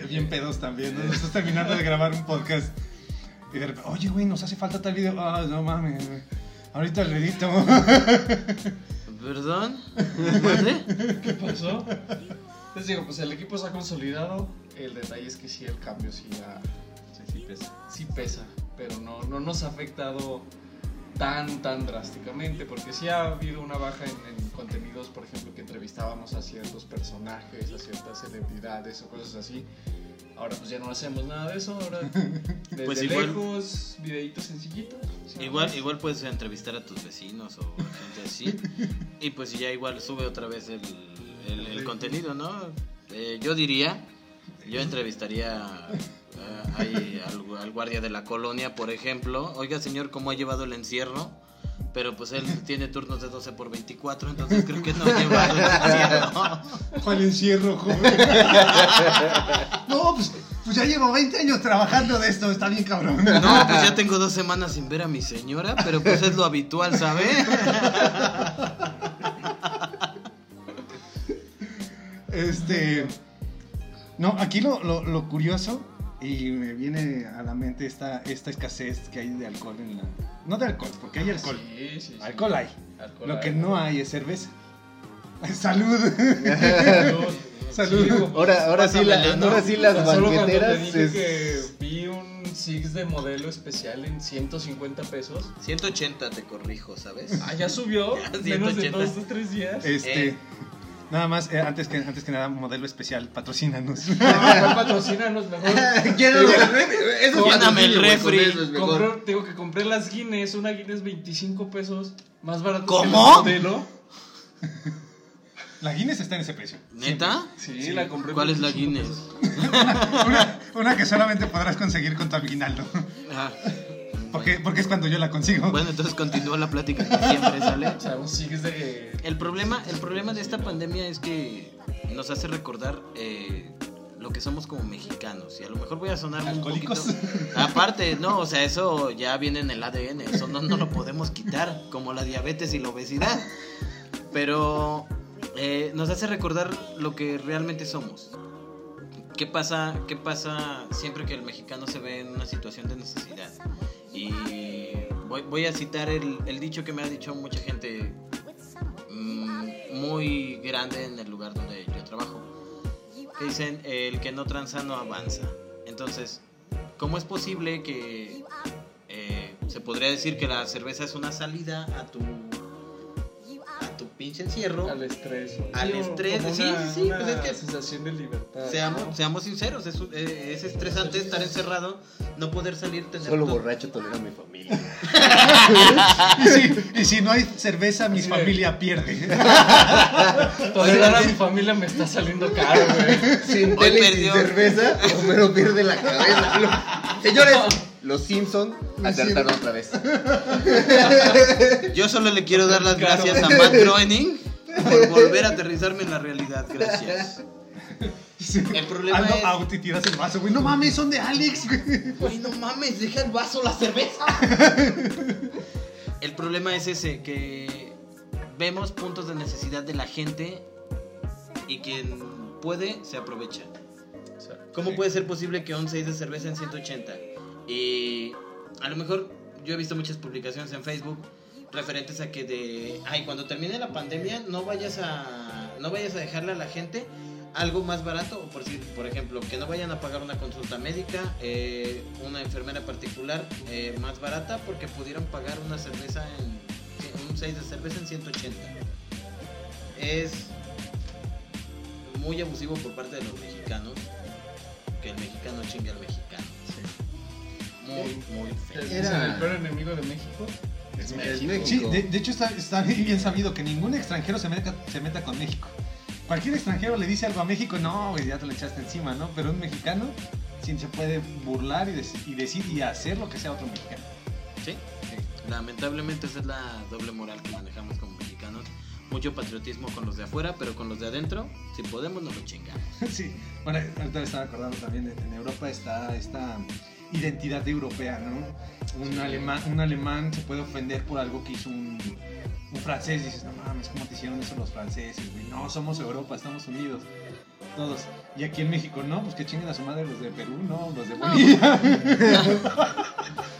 Bien pedos también, ¿no? Estás terminando de grabar un podcast y de repente, oye, güey, nos hace falta tal video. Ah, no mames, güey. Ahorita lo edito. ¿Perdón? ¿Qué pasó? Les digo, pues el equipo se ha consolidado. El detalle es que sí, el cambio sí, ha- Sí, sí, pesa. sí pesa, pero no, no nos ha afectado tan, tan drásticamente, porque sí ha habido una baja en, en contenidos, por ejemplo, que entrevistábamos a ciertos personajes, a ciertas celebridades o cosas así. Ahora pues ya no hacemos nada de eso, ahora [laughs] desde Pues igual- lejos, videitos sencillitos. Igual, igual puedes entrevistar a tus vecinos o gente así. [laughs] Y pues ya igual sube otra vez el, el- el contenido, ¿no? Eh, yo diría, yo entrevistaría al, al guardia de la colonia, por ejemplo. Oiga, señor, ¿cómo ha llevado el encierro? Pero pues él tiene turnos de 12 por 24, entonces creo que no ha llevado el encierro. ¿Cuál encierro, joven? no, pues, pues ya llevo 20 años trabajando de esto, está bien cabrón. No, pues ya tengo dos semanas sin ver a mi señora, pero pues es lo habitual, ¿sabe? Este. No, aquí lo, lo, lo curioso, y me viene a la mente esta, esta escasez que hay de alcohol en la. No de alcohol, porque hay alcohol. Sí, sí, sí. Alcohol hay. Alcohol Lo hay. que no hay es cerveza. [laughs] Salud. Salud. Salud. Sí, Ahora, ahora, sí, la- Pásamela, ¿no? ahora sí las solo te banqueteras dije es- que vi un Six de modelo especial en 150 pesos. 180 te corrijo, ¿sabes? Ah, ya subió. [laughs] Ya, menos de 180. dos o tres días. Este. Eh. Nada más, eh, antes, que, antes que nada, modelo especial, patrocínanos. No, ¿cuál patrocínanos mejor? Quiero- eso Lléname el refri. eso es mejor. Compré, digo que compré las Guinness, una Guinness 25 pesos, más barato ¿Cómo? que la modelo. La Guinness está en ese precio. ¿Neta? Sí, Sí. la compré. ¿Cuál es la 25 Guinness? [laughs] una que solamente podrás conseguir con tu aguinaldo. Ah, Porque, porque es cuando yo la consigo. Bueno, entonces continúa la plática que siempre sale. De. El problema, el problema de esta pandemia es que nos hace recordar eh, lo que somos como mexicanos. Y a lo mejor voy a sonar un poquito... Aparte, no, o sea, eso ya viene en el ADN. Eso no, no lo podemos quitar, como la diabetes y la obesidad. Pero eh, nos hace recordar lo que realmente somos. ¿Qué pasa, ¿Qué pasa siempre que el mexicano se ve en una situación de necesidad? Y voy, voy a citar el, el dicho que me ha dicho mucha gente mm, muy grande en el lugar donde yo trabajo. Que dicen, el que no tranza no avanza. Entonces, ¿cómo es posible que eh, se podría decir que la cerveza es una salida a tu, a tu pinche encierro? Al estrés. Al Sí, estrés, sí, una- sí, una pues es que- sensación de libertad. Seamos, seamos sinceros, es, eh, es estresante estar encerrado, no poder salir, tener Solo todo- borracho tolera a mi familia. [laughs] Y si, y si no hay cerveza, mi Sí. familia pierde. [laughs] Tolerar a mi familia me está saliendo caro, güey. Sin tele y sin cerveza, Homero pierde la cabeza. [laughs] Señores, los Simpson acertaron otra vez. Yo solo le quiero dar las Claro. gracias a Matt Groening por [laughs] volver a aterrizarme en la realidad. Gracias. El problema Ando es- y tiras el vaso, güey. No mames, son de Alex, güey. Güey, no mames, deja el vaso, la cerveza. El problema es ese, que vemos puntos de necesidad de la gente y quien puede se aprovecha. ¿Cómo puede ser posible que un 6 de cerveza en 180? Y a lo mejor yo he visto muchas publicaciones en Facebook referentes a que de, ay, cuando termine la pandemia no vayas a no vayas a dejarle a la gente algo más barato, o por, por ejemplo, que no vayan a pagar una consulta médica, eh, una enfermera particular eh, más barata porque pudieran pagar una cerveza en un 6 de cerveza en 180. Es muy abusivo por parte de los mexicanos que el mexicano chingue al mexicano. Muy, muy feo. ¿Es Era- el peor enemigo de México? Es México. México. Sí, de, de hecho está, está bien sabido que ningún extranjero se meta, se meta con México. Cualquier extranjero le dice algo a México, no, güey, ya te lo echaste encima, ¿no? Pero un mexicano sí se puede burlar y, dec- y decir y hacer lo que sea otro mexicano. Sí. Lamentablemente esa es la doble moral que manejamos como mexicanos. Mucho patriotismo con los de afuera, pero con los de adentro, si podemos, nos lo chingamos. [laughs] Sí, bueno, ahorita me estaba acordando también, de- en Europa está esta identidad europea, ¿no? Un, Sí. alemán, un alemán se puede ofender por algo que hizo un, un francés, dices, no mames, ¿cómo te hicieron eso los franceses? güey? No, somos Europa, estamos unidos, todos. Y aquí en México, no, pues que chinguen a su madre los de Perú, no, los de Bolivia, [laughs] [laughs]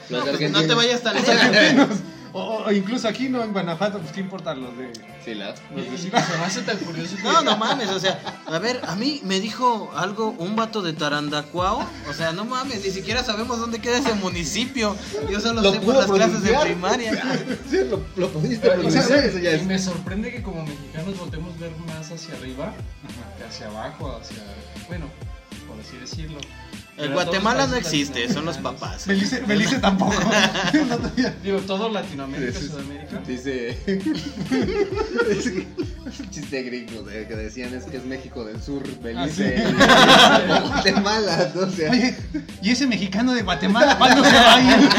Los No, pues, no te vayas tan los lejos. O, o- o incluso aquí, ¿no? En Guanajuato, pues qué importan los de... Sí, la. Y, y se me hace tan curioso que... No, no mames, o sea, [laughs] a ver, a mí me dijo algo un vato de Tarandacuao, o sea, no mames, ni siquiera sabemos dónde queda ese municipio. Yo solo Lo sé por pudo las clases de pronunciar. primaria. [laughs] Sí, lo, lo pudiste pronunciar, me- eso ya y es. me sorprende que como mexicanos voltemos ver más hacia arriba que hacia abajo, hacia... Bueno, por así decirlo. El Guatemala no existe, son los papás. Belice, Belice tampoco. [laughs] Digo, todo Latinoamérica, sí. Sudamérica. Dice. [laughs] es es chiste gringo de- que decían es que es México del Sur, Belice, Ah, [laughs] Guatemala. ¿no? O sea, Oye, ¿y ese mexicano de Guatemala cuándo se va a ir?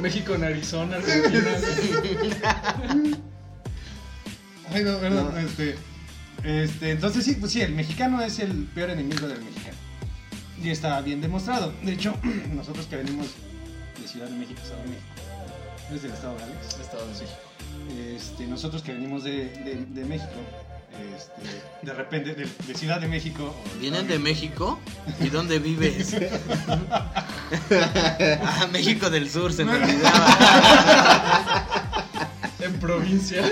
México en Arizona, Argentina. Ay, no, perdón, No. este, este, entonces sí, pues sí, el mexicano es el peor enemigo del mexicano. Y está bien demostrado. De hecho, [clears throat] nosotros que venimos de Ciudad de México, Estado de México, ¿eres del Estado de Alex? Estado de México. Este, nosotros que venimos de, de- de México, este, de repente, de, de Ciudad de México. ¿Vienen de México? ¿Y dónde vives? [laughs] ah, México del Sur, se me olvidaba. En provincia. [laughs]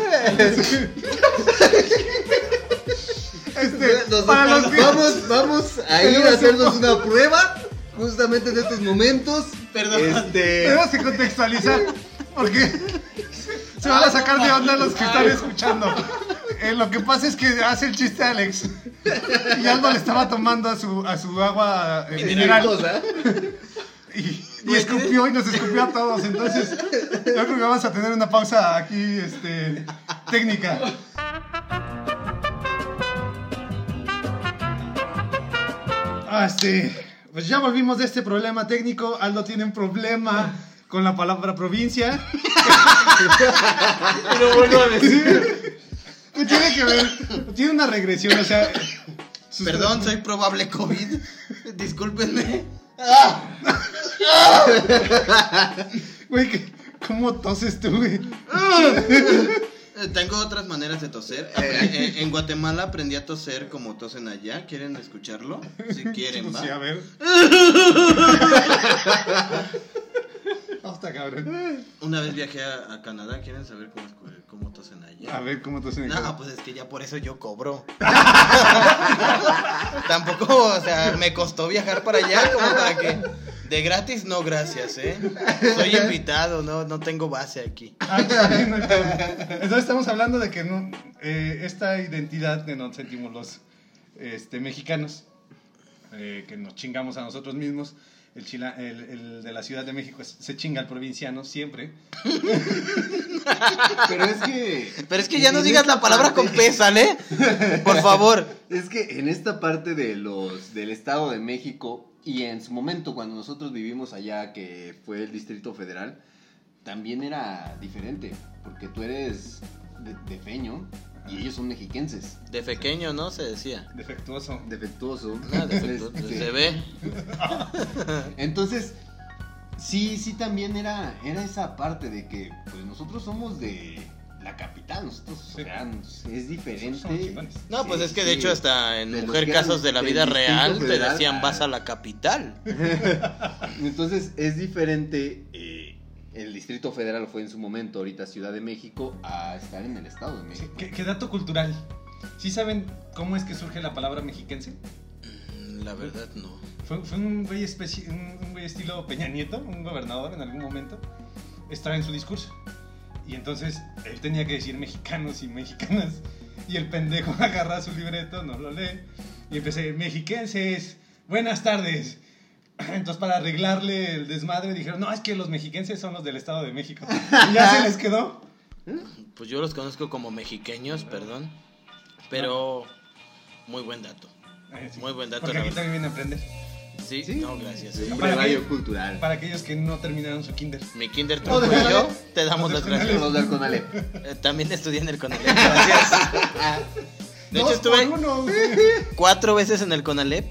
Este, nos- para los que- vamos, vamos a ir a hacernos una prueba justamente en estos momentos. Perdón. Este. Tenemos que contextualizar porque se van a sacar de onda los que están escuchando. Eh, lo que pasa es que hace el chiste Alex y Aldo le estaba tomando a su, a su agua eh, mineral cosa. y, y escupió y nos escupió a todos. Entonces, yo creo que vamos a tener una pausa aquí este, técnica. Ah, pues ya volvimos de este problema técnico. Aldo tiene un problema con la palabra provincia. [laughs] Pero vuelvo a decir. ¿Qué tiene que ver? Tiene una regresión, o sea. Perdón, soy probable COVID. Discúlpenme. [laughs] Güey, ¿qué- ¿cómo toses tú, güey? Eh, Tengo otras maneras de toser. Apre- eh, en Guatemala aprendí a toser como tosen allá. ¿Quieren escucharlo? Si [laughs] quieren, Pues sí, a va. ver. [laughs] Hasta cabrón. Una vez viajé a, a Canadá. ¿Quieren saber cómo, cómo tosen allá? A ver, ¿cómo tosen en No, pues es que ya por eso yo cobro. [laughs] Tampoco, o sea, me costó viajar para allá como para que de gratis no gracias, ¿eh? Soy invitado, no no tengo base aquí. Ah, no, Entonces estamos hablando de que no, eh, esta identidad que nos sentimos los este, mexicanos, eh, que nos chingamos a nosotros mismos, el, chila- el, el de la Ciudad de México es- se chinga al provinciano siempre. Pero es que. Pero es que ya no digas la palabra parte- con P, ¿sale? Por favor. Es que en esta parte de los del Estado de México y en su momento cuando nosotros vivimos allá, que fue el Distrito Federal, también era diferente, porque tú eres de, de feño y ellos son mexiquenses, De pequeño, ¿no? Se decía. Defectuoso. defectuoso. No, defecto- Este, se ve. [laughs] Entonces, sí, sí también era, era esa parte de que pues nosotros somos de la capital. Nosotros, Sí. o sea, es diferente. No, pues Sí, es que de sí. hecho hasta en De Mujer Casos de la Vida Real te Federal, decían ah. vas a la capital. [laughs] Entonces es diferente eh, el Distrito Federal fue en su momento, ahorita Ciudad de México, a estar en el Estado de Sí, México. ¿Qué, qué dato cultural. ¿Sí saben cómo es que surge la palabra mexiquense? Mm, La verdad no. Fue, fue un, güey un, estilo Peña Nieto, un gobernador en algún momento, estaba en su discurso. Y entonces él tenía que decir mexicanos y mexicanas. Y el pendejo [laughs] agarra su libreto, no lo lee. Y empecé, mexiquenses, buenas tardes. [clears throat] Entonces para arreglarle el desmadre dijeron, no, es que los mexiquenses son los del Estado de México. [laughs] Y ya se les quedó. Pues yo los conozco como mexiqueños, perdón. Pero muy buen dato. Sí. Muy buen dato, Porque aquí también vienen a aprender. Sí, Sí. no, gracias. Sí, radio que- cultural. Para aquellos que no terminaron su kinder. Mi kinder de y yo te damos las gracias. Los del Conalep. Eh, También estudié en el Conalep, gracias. De hecho estuve cuatro veces en el Conalep.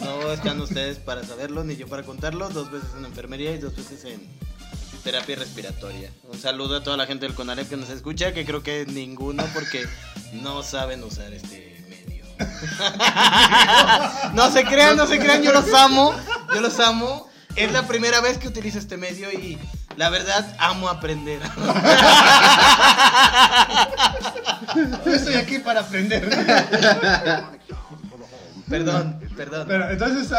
No están ustedes para saberlo, ni yo para contarlo. Dos veces en enfermería y dos veces en terapia respiratoria. Un saludo a toda la gente del Conalep que nos escucha, que creo que ninguno porque no saben usar este. [laughs] no se crean, no se crean, yo los amo, yo los amo. Es la primera vez que utilizo este medio y la verdad amo aprender. [laughs] Yo estoy aquí para aprender. Perdón, perdón. Pero entonces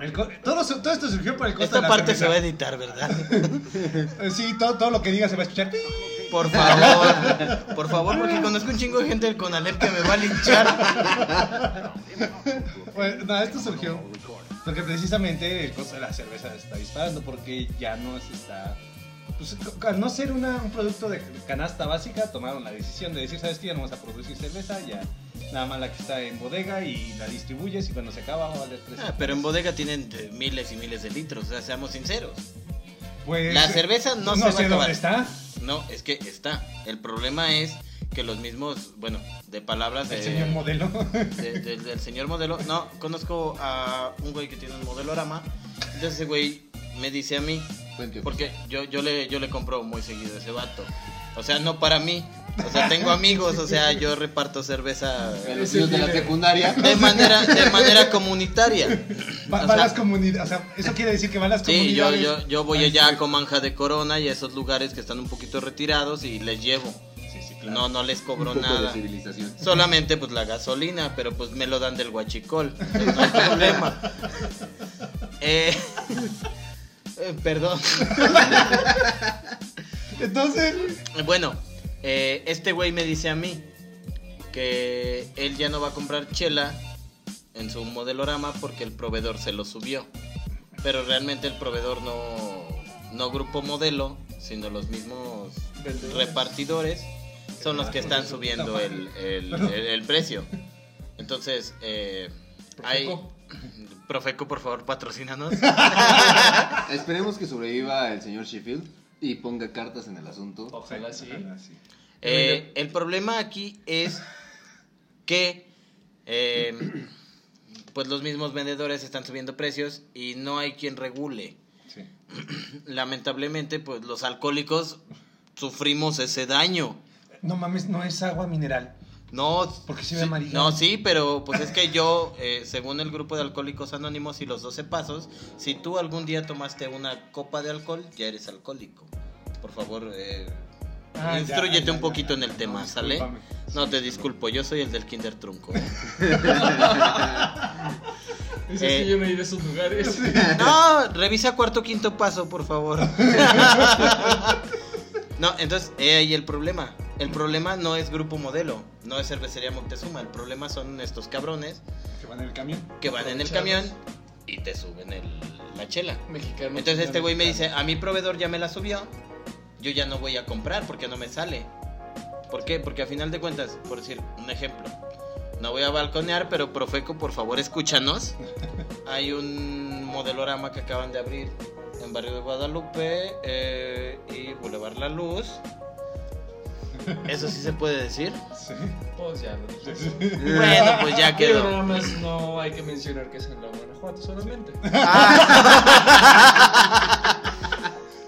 el co- todo, esto surgió por el costo Esta de la parte se va a editar, ¿verdad? [laughs] Sí, todo, todo lo que diga se va a escuchar. Por favor, por favor, porque conozco un chingo de gente del Conalep que me va a linchar. Bueno, no, esto surgió porque precisamente el costo de la cerveza está disparando porque ya no se está. Pues, al no ser una- un producto de canasta básica, tomaron la decisión de decir, ¿sabes qué? Ya no vamos a producir cerveza, ya nada más la que está en bodega y la distribuyes y cuando se acaba va a valer tres Ah, pero en bodega tienen eh, miles y miles de litros, o sea, seamos sinceros. Pues, La cerveza no se va a acabar. dónde está. No, es que está. El problema es que los mismos, bueno, de palabras de, El señor modelo. de- de- del señor modelo. No, conozco a un güey que tiene un modelorama. Entonces ese güey me dice a mí, porque yo, yo, le, yo le compro muy seguido a ese vato. O sea, no para mí. O sea, tengo amigos, o sea, yo reparto cerveza A los niños de la secundaria. de manera, de manera comunitaria. Va, O va a sea, las comunidades. O sea, eso quiere decir que van las Sí, yo, comunidades. yo, yo voy allá sí. a Comanja de Corona y a esos lugares que están un poquito retirados y les llevo. Claro. No, no les cobro nada. Solamente pues la gasolina, pero pues me lo dan del guachicol. Entonces, no hay problema. [laughs] Eh, eh, perdón. Entonces, Bueno, eh, este güey me dice a mí que él ya no va a comprar chela en su modelorama porque el proveedor se lo subió. Pero realmente el proveedor no, no grupo modelo, sino los mismos Vendedores. repartidores son los que están subiendo el, el- el- el precio. Entonces, eh, hay... Profeco. Profeco, por favor, patrocínanos. [laughs] Esperemos que sobreviva el señor Sheffield y ponga cartas en el asunto. Ojalá sí. Ojalá sí. Eh, el problema aquí es que eh, pues los mismos vendedores están subiendo precios y no hay quien regule. Sí. [clears throat] Lamentablemente, pues los alcohólicos sufrimos ese daño. No mames, no es agua mineral. No, Porque se ve sí, amarilla. no, sí, pero pues es que yo, eh, según el grupo de alcohólicos anónimos y los 12 pasos, si tú algún día tomaste una copa de alcohol, ya eres alcohólico. Por favor, eh, Ah, instruyete ya, un ya, poquito ya. en el tema, No, ¿sale? discúlpame. No te disculpo, yo soy el del Kinder Trunco. [laughs] [laughs] Ese Eh. yo no he ido a esos lugares. No, revisa cuarto quinto paso, por favor. [laughs] No, entonces, eh, ahí el problema. El problema no es Grupo Modelo, no es Cervecería Moctezuma. El problema son estos cabrones Que van en el camión. que van en el camión y te suben el- la chela. Mexicano. Entonces este güey me dice, a mi proveedor ya me la subió, yo ya no voy a comprar porque no me sale. ¿Por qué? Porque a final de cuentas, por decir un ejemplo, no voy a balconear, pero Profeco, por favor, escúchanos. [laughs] Hay un modelorama que acaban de abrir en Barrio de Guadalupe eh, y Boulevard La Luz. ¿Eso sí se puede decir? Sí. Pues ya lo dije. Bueno, pues ya quedó. no hay que mencionar que es en la Guanajuato solamente. [laughs]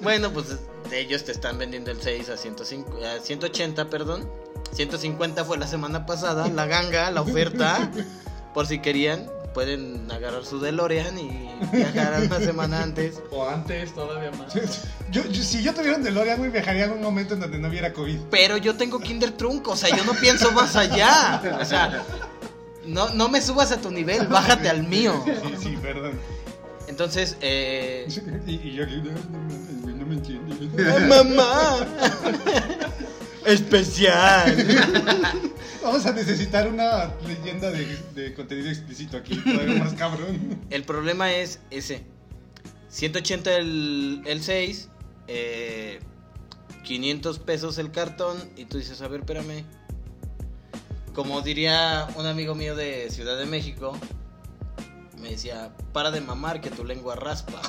Bueno, pues ellos te están vendiendo el 6 a, 105, a 180, perdón. 150 fue la semana pasada, la ganga, la oferta. Por si querían, pueden agarrar su DeLorean y viajar una semana antes. O antes, todavía más. Yo, yo- si yo tuviera un DeLorean, güey, viajaría en un momento en donde no hubiera COVID. Pero yo tengo Kinder Trunco, o sea, yo no pienso más allá. O sea, no, no me subas a tu nivel, bájate al mío. Sí, sí, perdón. Entonces, eh... [laughs] Y, y yo no, no, no, no me entiendes. ¡Ay, mamá! Especial. [laughs] Vamos a necesitar una leyenda de, de contenido explícito aquí, todavía más cabrón. El problema es ese. 180 el, el 6, eh, 500 pesos el cartón y tú dices, a ver, espérame. Como diría un amigo mío de Ciudad de México, me decía, para de mamar que tu lengua raspa.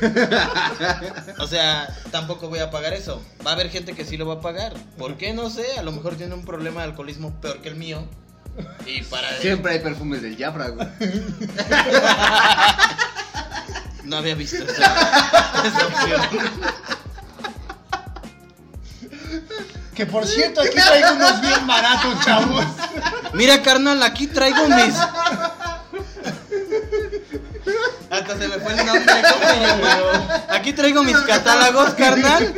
[laughs] o sea, tampoco voy a pagar eso. Va a haber gente que sí lo va a pagar. ¿Por qué? No sé. A lo mejor tiene un problema de alcoholismo peor que el mío. Y para... Siempre hay perfumes del Jafra, güey. [laughs] No había visto esa, esa opción. Que por cierto, aquí traigo unos bien baratos, chavos. Mira, carnal, aquí traigo mis. Hasta se me fue el nombre. ¿cómo se llama? Aquí traigo mis catálogos, carnal.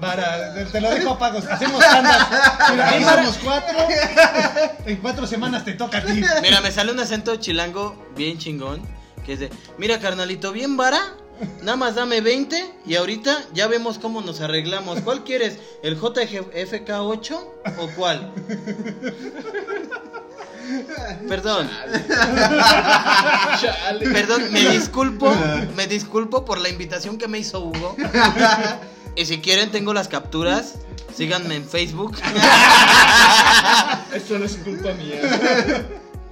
Para, te, te lo dejo a pagos. Hacemos tandas. Mira, ahí somos cuatro. En cuatro semanas te toca a ti. Mira, me sale un acento chilango bien chingón. Que es de, mira, carnalito, bien vara. Nada más dame 20 y ahorita ya vemos cómo nos arreglamos. ¿Cuál quieres? ¿El JFK8 o cuál? Perdón. Chale. Perdón, me disculpo, me disculpo por la invitación que me hizo Hugo. Y si quieren tengo las capturas, síganme en Facebook. Esto no es culpa mía.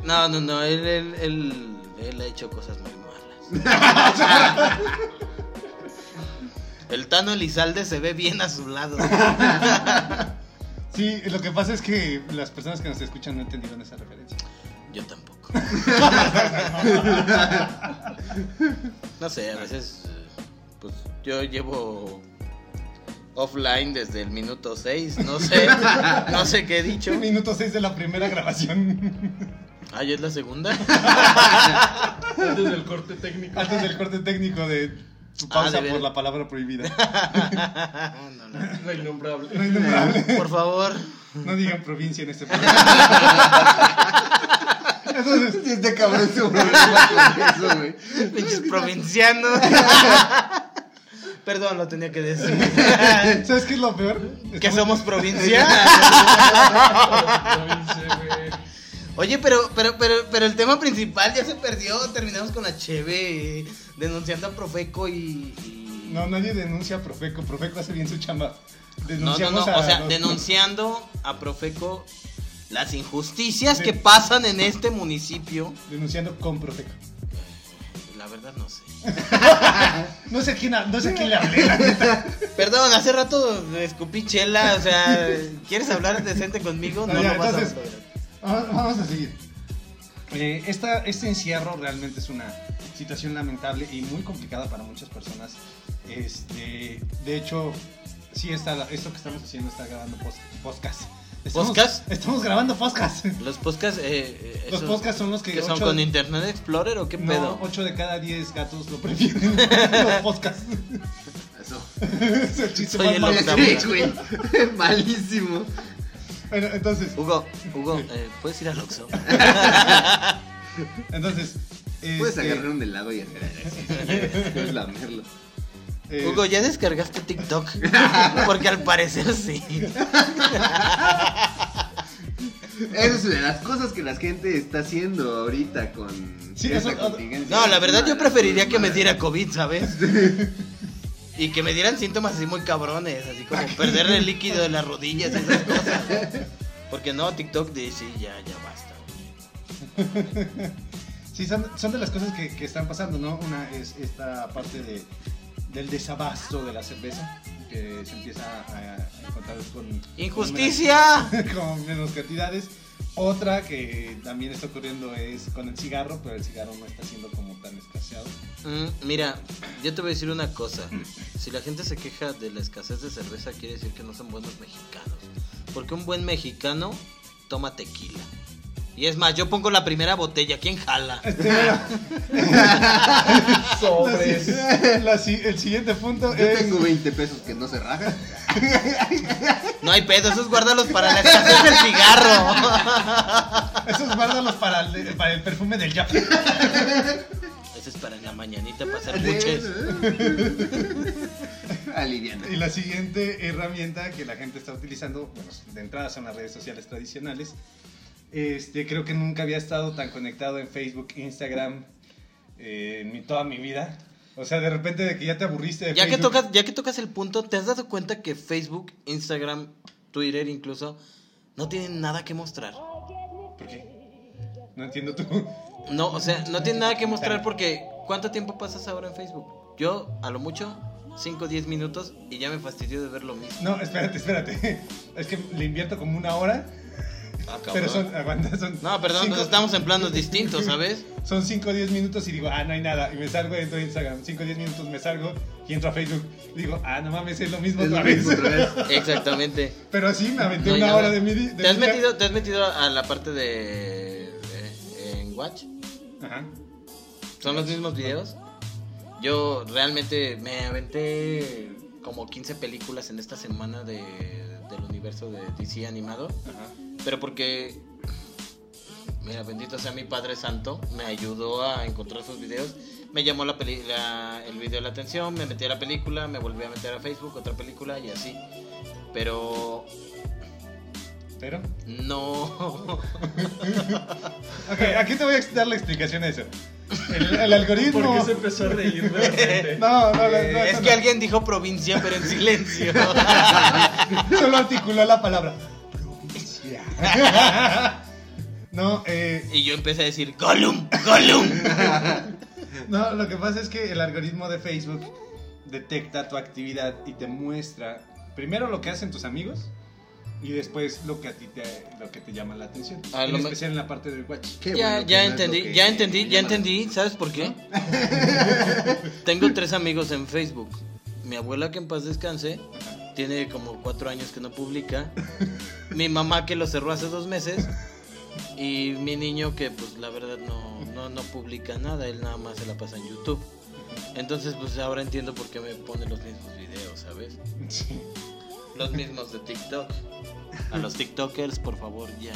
No, no, no, él, él, él, él ha hecho cosas muy malas. El Tano Elizalde se ve bien a su lado. Sí, lo que pasa es que las personas que nos escuchan no entendieron esa referencia. Yo tampoco. [laughs] No sé, a veces, pues yo llevo offline desde el minuto 6, no sé, no sé qué he dicho. [laughs] Minuto 6 de la primera grabación. Ah, ¿ya es la segunda? [laughs] Antes del corte técnico. Antes del corte técnico de tu Ah, pausa de por la palabra prohibida. [laughs] No, no. La innombrable. No innombrable. [laughs] Por favor. No digan provincia en este [laughs] programa. Entonces, Este cabrón se eso, güey. Pinches provincianos. Perdón, lo tenía que decir. ¿sabes qué es lo peor? Que somos provincia. Provincia, güey. Oye, pero, pero, pero, pero el tema principal ya se perdió. Terminamos con la Cheve eh, denunciando a Profeco y. y- No, nadie denuncia a Profeco. Profeco hace bien su chamba. no, no, Denunciamos no, a O sea, los- denunciando a Profeco las injusticias que pasan en este municipio. Denunciando con Profeco. La verdad no sé. [laughs] No sé quién, no sé quién le hablé, la neta. Perdón, hace rato escupí chela, o sea, ¿quieres hablar decente conmigo? No, No, lo vas a. Vamos a seguir. Eh, esta, este encierro realmente es una situación lamentable y muy complicada para muchas personas. Este, de hecho, sí, está, esto que estamos haciendo está grabando podcast. Estamos, ¿Podcast? Estamos grabando podcast. Los podcasts, eh, eh, Los podcasts son los que... ¿Que son ocho- con Internet Explorer o qué No, pedo? 8 de cada 10 gatos lo prefieren. [laughs] los podcasts. Eso. [laughs] es el chiste Soy más el. [laughs] Malísimo. Bueno, entonces, Hugo, Hugo, eh, ¿puedes ir al Oxxo? [laughs] entonces... Puedes este, agarrar un helado y hacer. [laughs] Puedes lamerlo. eh, Hugo, ¿ya descargaste TikTok? [laughs] Porque al parecer sí. Esa es una de las cosas que la gente está haciendo ahorita con Sí, eso- contingencia. No, la verdad yo preferiría cosas que me diera COVID, ¿sabes? Y que me dieran síntomas así muy cabrones, así como perder el líquido de las rodillas y esas cosas. Porque no, TikTok dice, sí, ya, ya basta. Sí, son, son de las cosas que, que están pasando, ¿no? Una es esta parte de, del desabasto de la cerveza, que se empieza a, a encontrar con... ¡Injusticia! Con menos, [laughs] con menos cantidades. Otra que también está ocurriendo es con el cigarro, pero el cigarro no está siendo como tan escaseado. Mm, mira, yo te voy a decir una cosa. Si la gente se queja de la escasez de cerveza, quiere decir que no son buenos mexicanos. Porque un buen mexicano toma tequila. Y es más, yo pongo la primera botella. ¿Quién jala? [laughs] Este, [laughs] Sobres. la el siguiente punto Yo es... tengo 20 pesos que no se rajan. No hay pedo, esos guárdalos para la escasez del cigarro. [laughs] Esos guárdalos para el, para el perfume del Jaffa. Ese es para en la mañanita, para hacer buches. Aliviando. Y la siguiente herramienta que la gente está utilizando, bueno, de entrada son las redes sociales tradicionales. Este, creo que nunca había estado tan conectado en Facebook, Instagram, eh, en mi- toda mi vida. O sea, de repente de que ya te aburriste de Ya que, tocas, ya que tocas el punto, ¿te has dado cuenta que Facebook, Instagram, Twitter incluso, no tienen nada que mostrar? ¿Por qué? No entiendo tú. No, o sea, no tienen nada que mostrar porque ¿cuánto tiempo pasas ahora en Facebook? Yo, a lo mucho, 5 o 10 minutos y ya me fastidio de ver lo mismo. No, espérate, espérate. [laughs] Es que le invierto como una hora, Ah, pero son, [laughs] aguanta, son... No, perdón, cinco- estamos en planos distintos, [laughs] ¿sabes? Son 5 o 10 minutos y digo, ah, no hay nada. Y me salgo, entro a Instagram. 5 o 10 minutos me salgo y entro a Facebook. Digo, ah, no mames, es lo mismo Es lo otra vez. mismo otra vez. [laughs] Exactamente. Pero así me aventé No una nada. hora de mi de ¿Te has, mi metido, ¿Te has metido a la parte de... de- en Watch? Ajá. ¿Son los mismos videos? Yo realmente me aventé como 15 películas en esta semana de, del universo de DC animado. Ajá. Pero porque, mira, bendito sea mi Padre Santo, me ayudó a encontrar sus videos. Me llamó la peli- la- el video la atención, me metí a la película, me volví a meter a Facebook, otra película y así. Pero Pero. no. [laughs] Ok, aquí te voy a dar la explicación de eso. El, el algoritmo. ¿Por qué se empezó a reír de repente? [laughs] No, no, no, no, es que no. alguien dijo provincia, pero en silencio. [laughs] Solo articuló la palabra. [laughs] No, eh, y yo empecé a decir, Gollum, Gollum. [laughs] no, lo que pasa es que el algoritmo de Facebook detecta tu actividad y te muestra primero lo que hacen tus amigos y después lo que a ti te, lo que te llama la atención. A en lo me- especial en la parte del watch. Qué ya, bueno ya entendí, ya entendí, ya entendí. ¿Sabes por qué? [laughs] Tengo tres amigos en Facebook. Mi abuela, que en paz descanse, tiene como cuatro años que no publica. [laughs] Mi mamá, que lo cerró hace dos meses. Y mi niño, que pues la verdad no, no, no publica nada. Él nada más se la pasa en YouTube. Entonces, pues ahora entiendo por qué me pone los mismos videos, ¿sabes? Sí. Los mismos de TikTok. A los TikTokers, por favor, ya.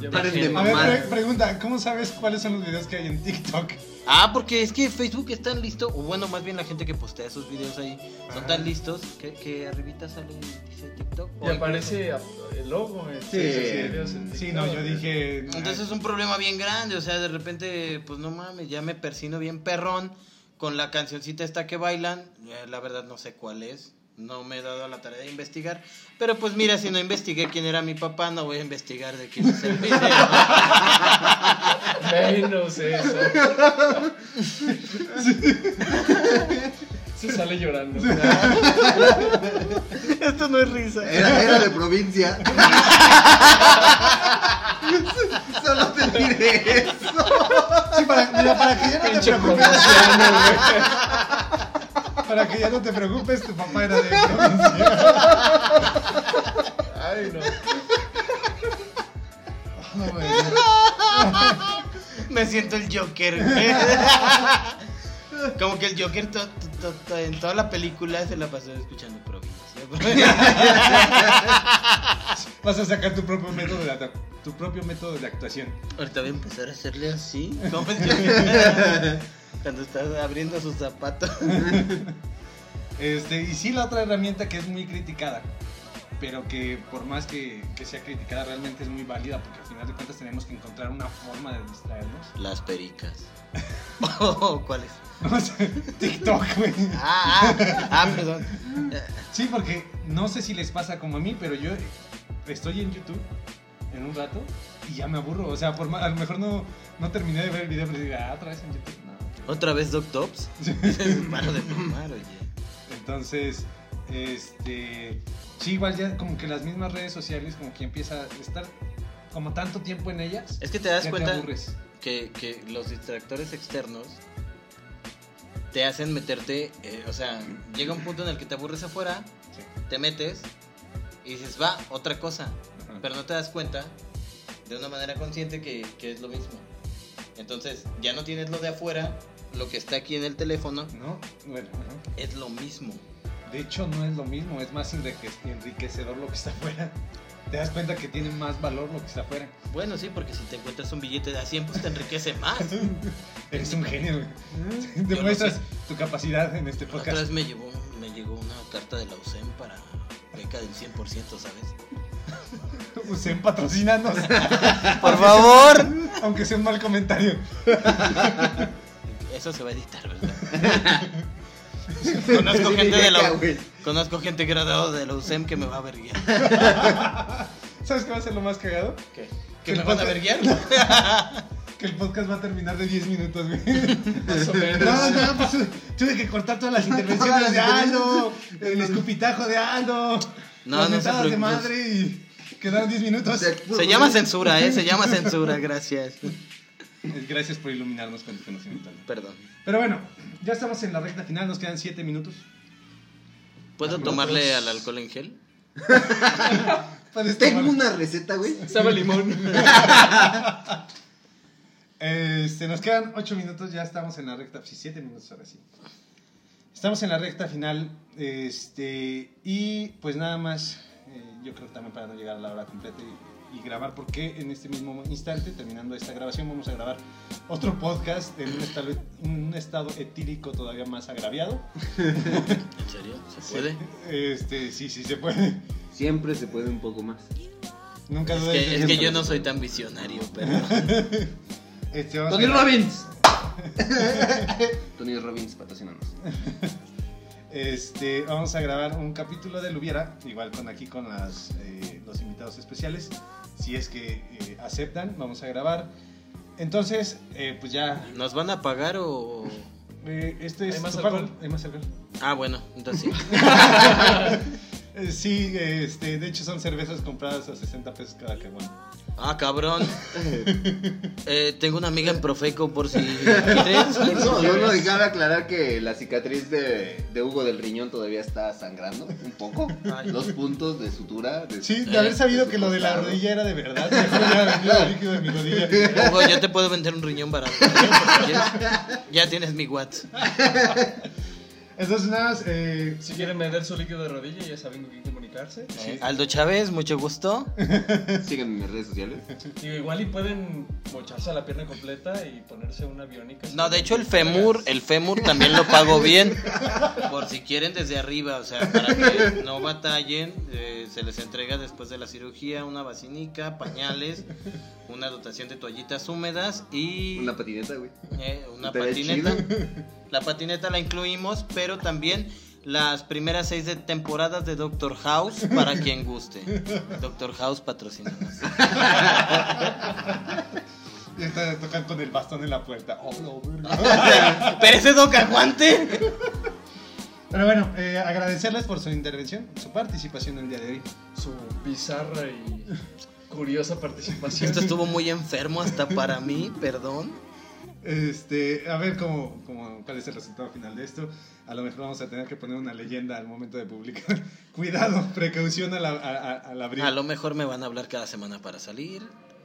Ya Paren de A ver, pre- pregunta, ¿cómo sabes cuáles son los videos que hay en TikTok? Ah, porque es que Facebook es tan listo, o bueno, más bien la gente que postea esos videos ahí, son Ajá. tan listos que, que arribita sale dice TikTok. Y aparece el logo en Sí. Sí, TikTok. no, yo dije. Entonces es un problema bien grande, o sea, de repente, pues no mames, ya me persino bien perrón con la cancioncita esta que bailan, eh, la verdad no sé cuál es, no me he dado a la tarea de investigar, pero pues mira, si no investigué quién era mi papá, no voy a investigar de quién es el video. Menos eso. Se sale llorando. Esto no es risa. Era, era de provincia. Solo te diré eso. Sí, para, mira, para que ya no te preocupes. Para que ya no te preocupes, tu papá era de. Ay, no. No. Me siento el Joker. Como que el Joker en toda la película se la pasó escuchando [laughs] Vas a sacar tu propio método de ata- tu propio método de actuación. Ahorita voy a empezar a hacerle así. [laughs] Cuando estás abriendo sus zapatos. Este, y sí, la otra herramienta que es muy criticada, pero que por más que, que sea criticada, realmente es muy válida, porque al final de cuentas tenemos que encontrar una forma de distraernos. Las pericas. [laughs] Oh, ¿Cuáles? [laughs] TikTok, güey. Ah, ah, ah, perdón. Sí, porque no sé si les pasa como a mí, pero yo estoy en YouTube en un rato y ya me aburro. O sea, por ma- a lo mejor no, no terminé de ver el video, pero digo, ah, otra vez en YouTube. No. ¿Otra vez Doc Tops? [laughs] Paro de mamar, oye. Entonces, este. Sí, igual ya como que las mismas redes sociales, como que empieza a estar como tanto tiempo en ellas. Es que te das cuenta Te que, que los distractores externos te hacen meterte, eh, o sea, llega un punto en el que te aburres afuera, Sí. te metes y dices, va, otra cosa, Ajá. pero no te das cuenta de una manera consciente que, que es lo mismo. Entonces, ya no tienes lo de afuera, lo que está aquí en el teléfono ¿No? Bueno, es lo mismo. De hecho, no es lo mismo, es más enrique- enriquecedor lo que está afuera. Te das cuenta que tiene más valor lo que está afuera. Bueno, sí, porque si te encuentras un billete de a 100, pues te enriquece más. [laughs] Eres un genio, güey. Demuestras no sé. tu capacidad en este Otra podcast. vez me, llevó, me llegó una carta de la USEM para beca del 100%, ¿sabes? [laughs] Usen patrocinanos, [laughs] Por favor. aunque sea un mal comentario. Eso se va a editar, ¿verdad? Conozco, gente de la, güey. conozco gente graduada de la USEM que me va a verguiar. ¿Sabes qué va a ser lo más cagado? ¿Qué? Que ¿Que el me van a verguiar? [laughs] Que el podcast va a terminar de 10 minutos, güey. Más o menos. No, no, pues tuve que cortar todas las [laughs] intervenciones de Aldo, el escupitajo de Aldo, No, las no se mentadas de madre y quedaron 10 minutos. Se llama censura, ¿eh? Se llama censura, gracias. Gracias por iluminarnos con tu conocimiento. Perdón. Pero bueno, ya estamos en la recta final, nos quedan 7 minutos. ¿Puedo tomarle al alcohol en gel? [laughs] Tengo tomar- una receta, güey. Sabe limón. [laughs] Este, nos quedan 8 minutos, ya estamos en la recta, sí, 7 minutos ahora sí. Estamos en la recta final, este, y pues nada más, eh, yo creo que también para no llegar a la hora completa y, y grabar, porque en este mismo instante, terminando esta grabación, vamos a grabar otro podcast en un estado, un estado etílico todavía más agraviado. [laughs] ¿En serio? ¿Se puede? Este, sí, sí se puede. Siempre se puede un poco más. Nunca Es dudes que, es que yo no soy tan visionario, [laughs] pero... Este, Tony a Robbins. [laughs] Tony Robbins, patrocínanos. Este, vamos a grabar un capítulo de Lubiera, igual con aquí con las, eh, los invitados especiales. Si es que eh, aceptan, vamos a grabar. Entonces, eh, pues ya. ¿Nos van a pagar o...? eh, este es ¿Hay más alcohol? Hay más alcohol. Ah, bueno, entonces sí. [laughs] Eh, sí, este, de hecho son cervezas compradas a 60 pesos cada que bueno. Ah, cabrón. [laughs] Eh, tengo una amiga en Profeco por si [laughs] quieres. No, no, no, y cabe aclarar que la cicatriz de, de Hugo del riñón todavía está sangrando un poco. Ay. Dos puntos de sutura. de- Sí, de Eh, haber sabido de que lo de la rodilla era de verdad. El líquido de mi rodilla. Hugo, yo te puedo vender un riñón barato. ¿eh? Ya tienes mi WhatsApp. [laughs] Entonces, nada más. eh, Si quieren vender su líquido de rodilla, ya saben con quién comunicarse. Sí. Aldo Chávez, mucho gusto. [laughs] Síganme en mis redes sociales. Digo, igual y pueden mocharse a la pierna completa y ponerse una biónica. No, de hecho el fémur, el fémur también lo pago bien. Por si quieren desde arriba, o sea, para que no batallen, eh, se les entrega después de la cirugía una vacinica, pañales, una dotación de toallitas húmedas y Una patineta, güey. eh, una patineta. La patineta la incluimos, pero también las primeras seis de temporadas de Doctor House para [laughs] quien guste. Doctor House patrocínanos. Y está tocan con el bastón en la puerta. Oh, no. [laughs] Pero ese Doc aguante. Pero bueno, eh, agradecerles por su intervención, su participación el día de hoy. Su bizarra y curiosa participación. Esto estuvo muy enfermo hasta para mí, perdón. Este, a ver cómo, cómo, cuál es el resultado final de esto. A lo mejor vamos a tener que poner una leyenda al momento de publicar. [laughs] Cuidado, precaución al, a- a- al abrir. A lo mejor me van a hablar cada semana para salir.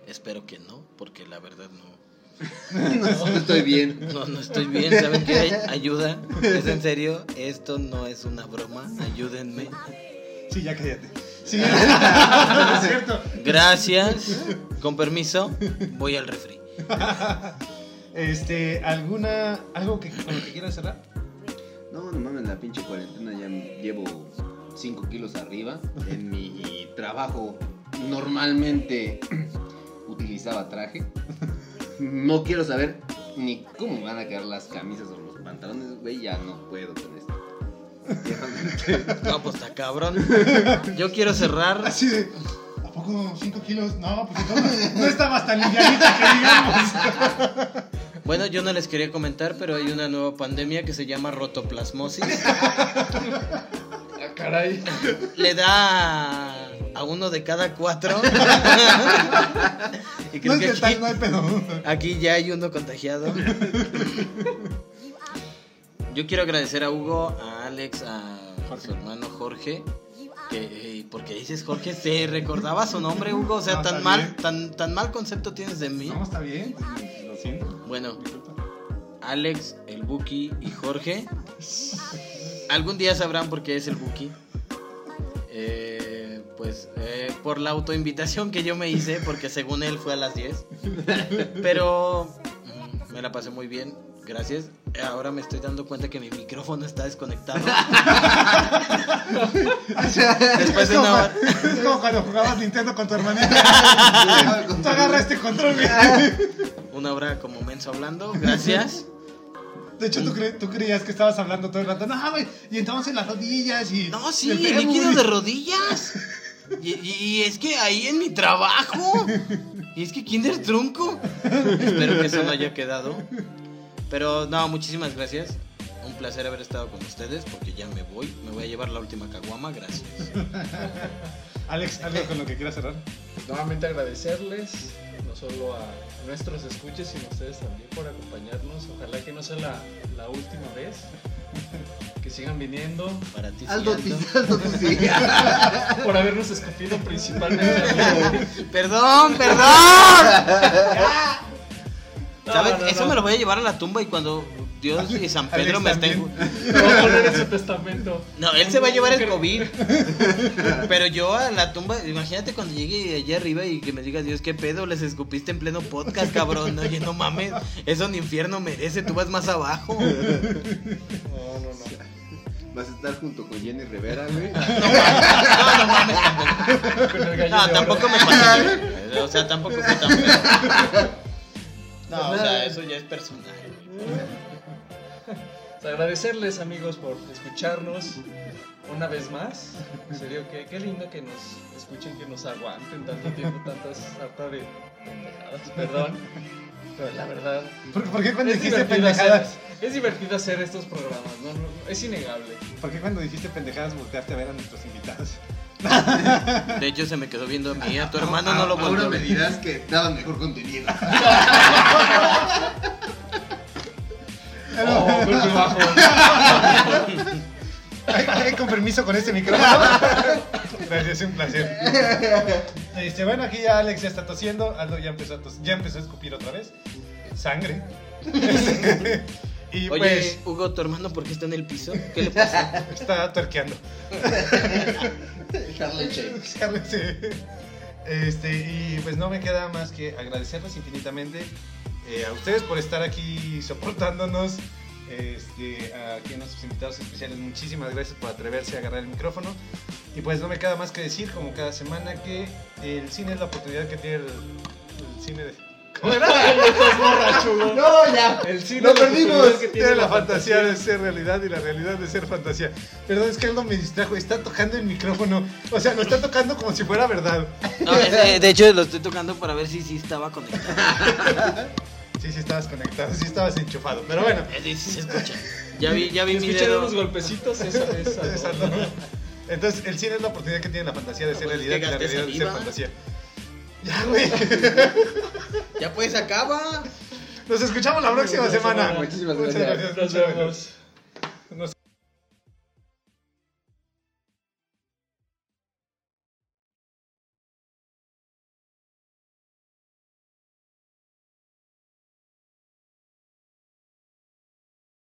Espero que no, porque la verdad no. [laughs] No estoy bien. No, no estoy bien. ¿Saben qué? Ayuda. Es en serio. Esto no es una broma. Ayúdenme. Sí, ya cállate. Sí, [laughs] es cierto. Gracias. Con permiso, voy al refri. Este, ¿alguna, algo que, con lo que quieras cerrar? No, no mames, la pinche cuarentena ya llevo 5 kilos arriba. En mi trabajo normalmente [clears throat] utilizaba traje. No quiero saber ni cómo van a quedar las camisas o los pantalones, güey, ya no puedo con esto. [laughs] No, pues está cabrón. Yo quiero cerrar. Así de, ¿a poco 5 kilos? No, pues entonces no estabas tan livianita que digamos. [laughs] Bueno, yo no les quería comentar, pero hay una nueva pandemia que se llama rotoplasmosis. Ah, caray. Le da a uno de cada cuatro. [laughs] y No es que aquí, tal, no hay pedo. aquí ya hay uno contagiado. [laughs] Yo quiero agradecer a Hugo, a Alex, a Jorge. su hermano Jorge. Eh, porque dices Jorge, ¿se recordaba su nombre, Hugo? O sea, No, tan mal, bien. tan, tan mal concepto tienes de mí. No, está bien. Lo siento. Bueno. Alex, el Buki y Jorge. Algún día sabrán por qué es el Buki. Eh, pues eh, por la autoinvitación que yo me hice, porque según él fue a las 10. [laughs] Pero mm, me la pasé muy bien, gracias. Ahora me estoy dando cuenta que mi micrófono está desconectado. [laughs] Después es, de como, una hora. es como cuando jugabas Nintendo con tu hermanita. [laughs] Tú agarras este control. [laughs] Una hora como menso hablando, gracias. De hecho, tú, cre- tú creías que estabas hablando todo el rato. No, güey. Y entonces las rodillas y. No, sí, líquido y- de rodillas. Y, y- y es que ahí en mi trabajo. Y es que Kinder Trunco. Espero que eso no haya quedado. Pero no, muchísimas gracias. Un placer haber estado con ustedes porque ya me voy. Me voy a llevar la última caguama. Gracias. [laughs] Alex, algo con lo que quieras cerrar. Nuevamente agradecerles, no solo a nuestros escuches, sino a ustedes también por acompañarnos. Ojalá que no sea la, la última vez. Que sigan viniendo. Para ti. Aldo, sí, Aldo. sí, Aldo, sí. Por habernos escupido principalmente. [laughs] Perdón, perdón. [laughs] No, ¿Sabes? no, Eso no. me lo voy a llevar a la tumba y cuando Dios y San Pedro Alex me estén. también. Lo voy a poner en su testamento. No, él se va a llevar el COVID. [laughs] Pero yo a la tumba, imagínate cuando llegue allá arriba y que me diga Dios, ¿qué pedo? Les escupiste en pleno podcast, cabrón. Oye, no mames, eso ni infierno merece, tú vas más abajo. No, no, no. Vas a estar junto con Jenny Rivera, güey. [laughs] No, no mames, tampoco. No, tampoco me pasé. O sea, tampoco fue tan. No, o sea, eso ya es personal. [laughs] Pues agradecerles amigos por escucharnos una vez más. En serio, qué, qué lindo que nos escuchen, que nos aguanten tanto tiempo, tantas harta de pendejadas, perdón. Pero la verdad, ¿Por, por qué cuando dijiste divertido, hacer, pendejadas? es divertido hacer estos programas. No, es innegable. ¿Por qué cuando dijiste pendejadas volteaste a ver a nuestros invitados? De hecho, se me quedó viendo a mí, a tu hermano no lo Ahora volvió a me dirás que daban mejor contenido. Oh, golpe bajo. Ay, con permiso con este micrófono. Gracias, un placer. Este, bueno, aquí ya Alex ya está tosiendo. Aldo ya empezó a, tos- ya empezó a escupir otra vez. Sangre. [laughs] Y Oye, pues Hugo, tu hermano, ¿por qué está en el piso? ¿Qué le pasa? [laughs] está Shake. [laughs] Sí. [laughs] Este, y pues no me queda más que agradecerles infinitamente eh, a ustedes por estar aquí soportándonos. Este, aquí a nuestros invitados especiales, muchísimas gracias por atreverse a agarrar el micrófono. Y pues no me queda más que decir, como cada semana, que el cine es la oportunidad que tiene el, el cine de. [laughs] No, ya. El cine Lo perdimos. que Tiene la fantasía de ser realidad y la realidad de ser fantasía. Perdón, es que Aldo me distrajo. Está tocando el micrófono. O sea, lo está tocando como si fuera verdad. No, de hecho, lo estoy tocando para ver si sí estaba conectado. Sí, sí estabas conectado, sí estabas enchufado. Pero bueno, Eh, sí, sí se escucha. Ya vi, ya vi mi dedo. unos golpecitos, esa esa. [laughs] Esa no. Entonces, el cine es la oportunidad que tiene la fantasía de ser pues es realidad y la realidad de ser fantasía. Ya, güey. Ya pues acaba. Nos escuchamos la próxima semana. semana. Muchísimas Muchas gracias. Nos vemos.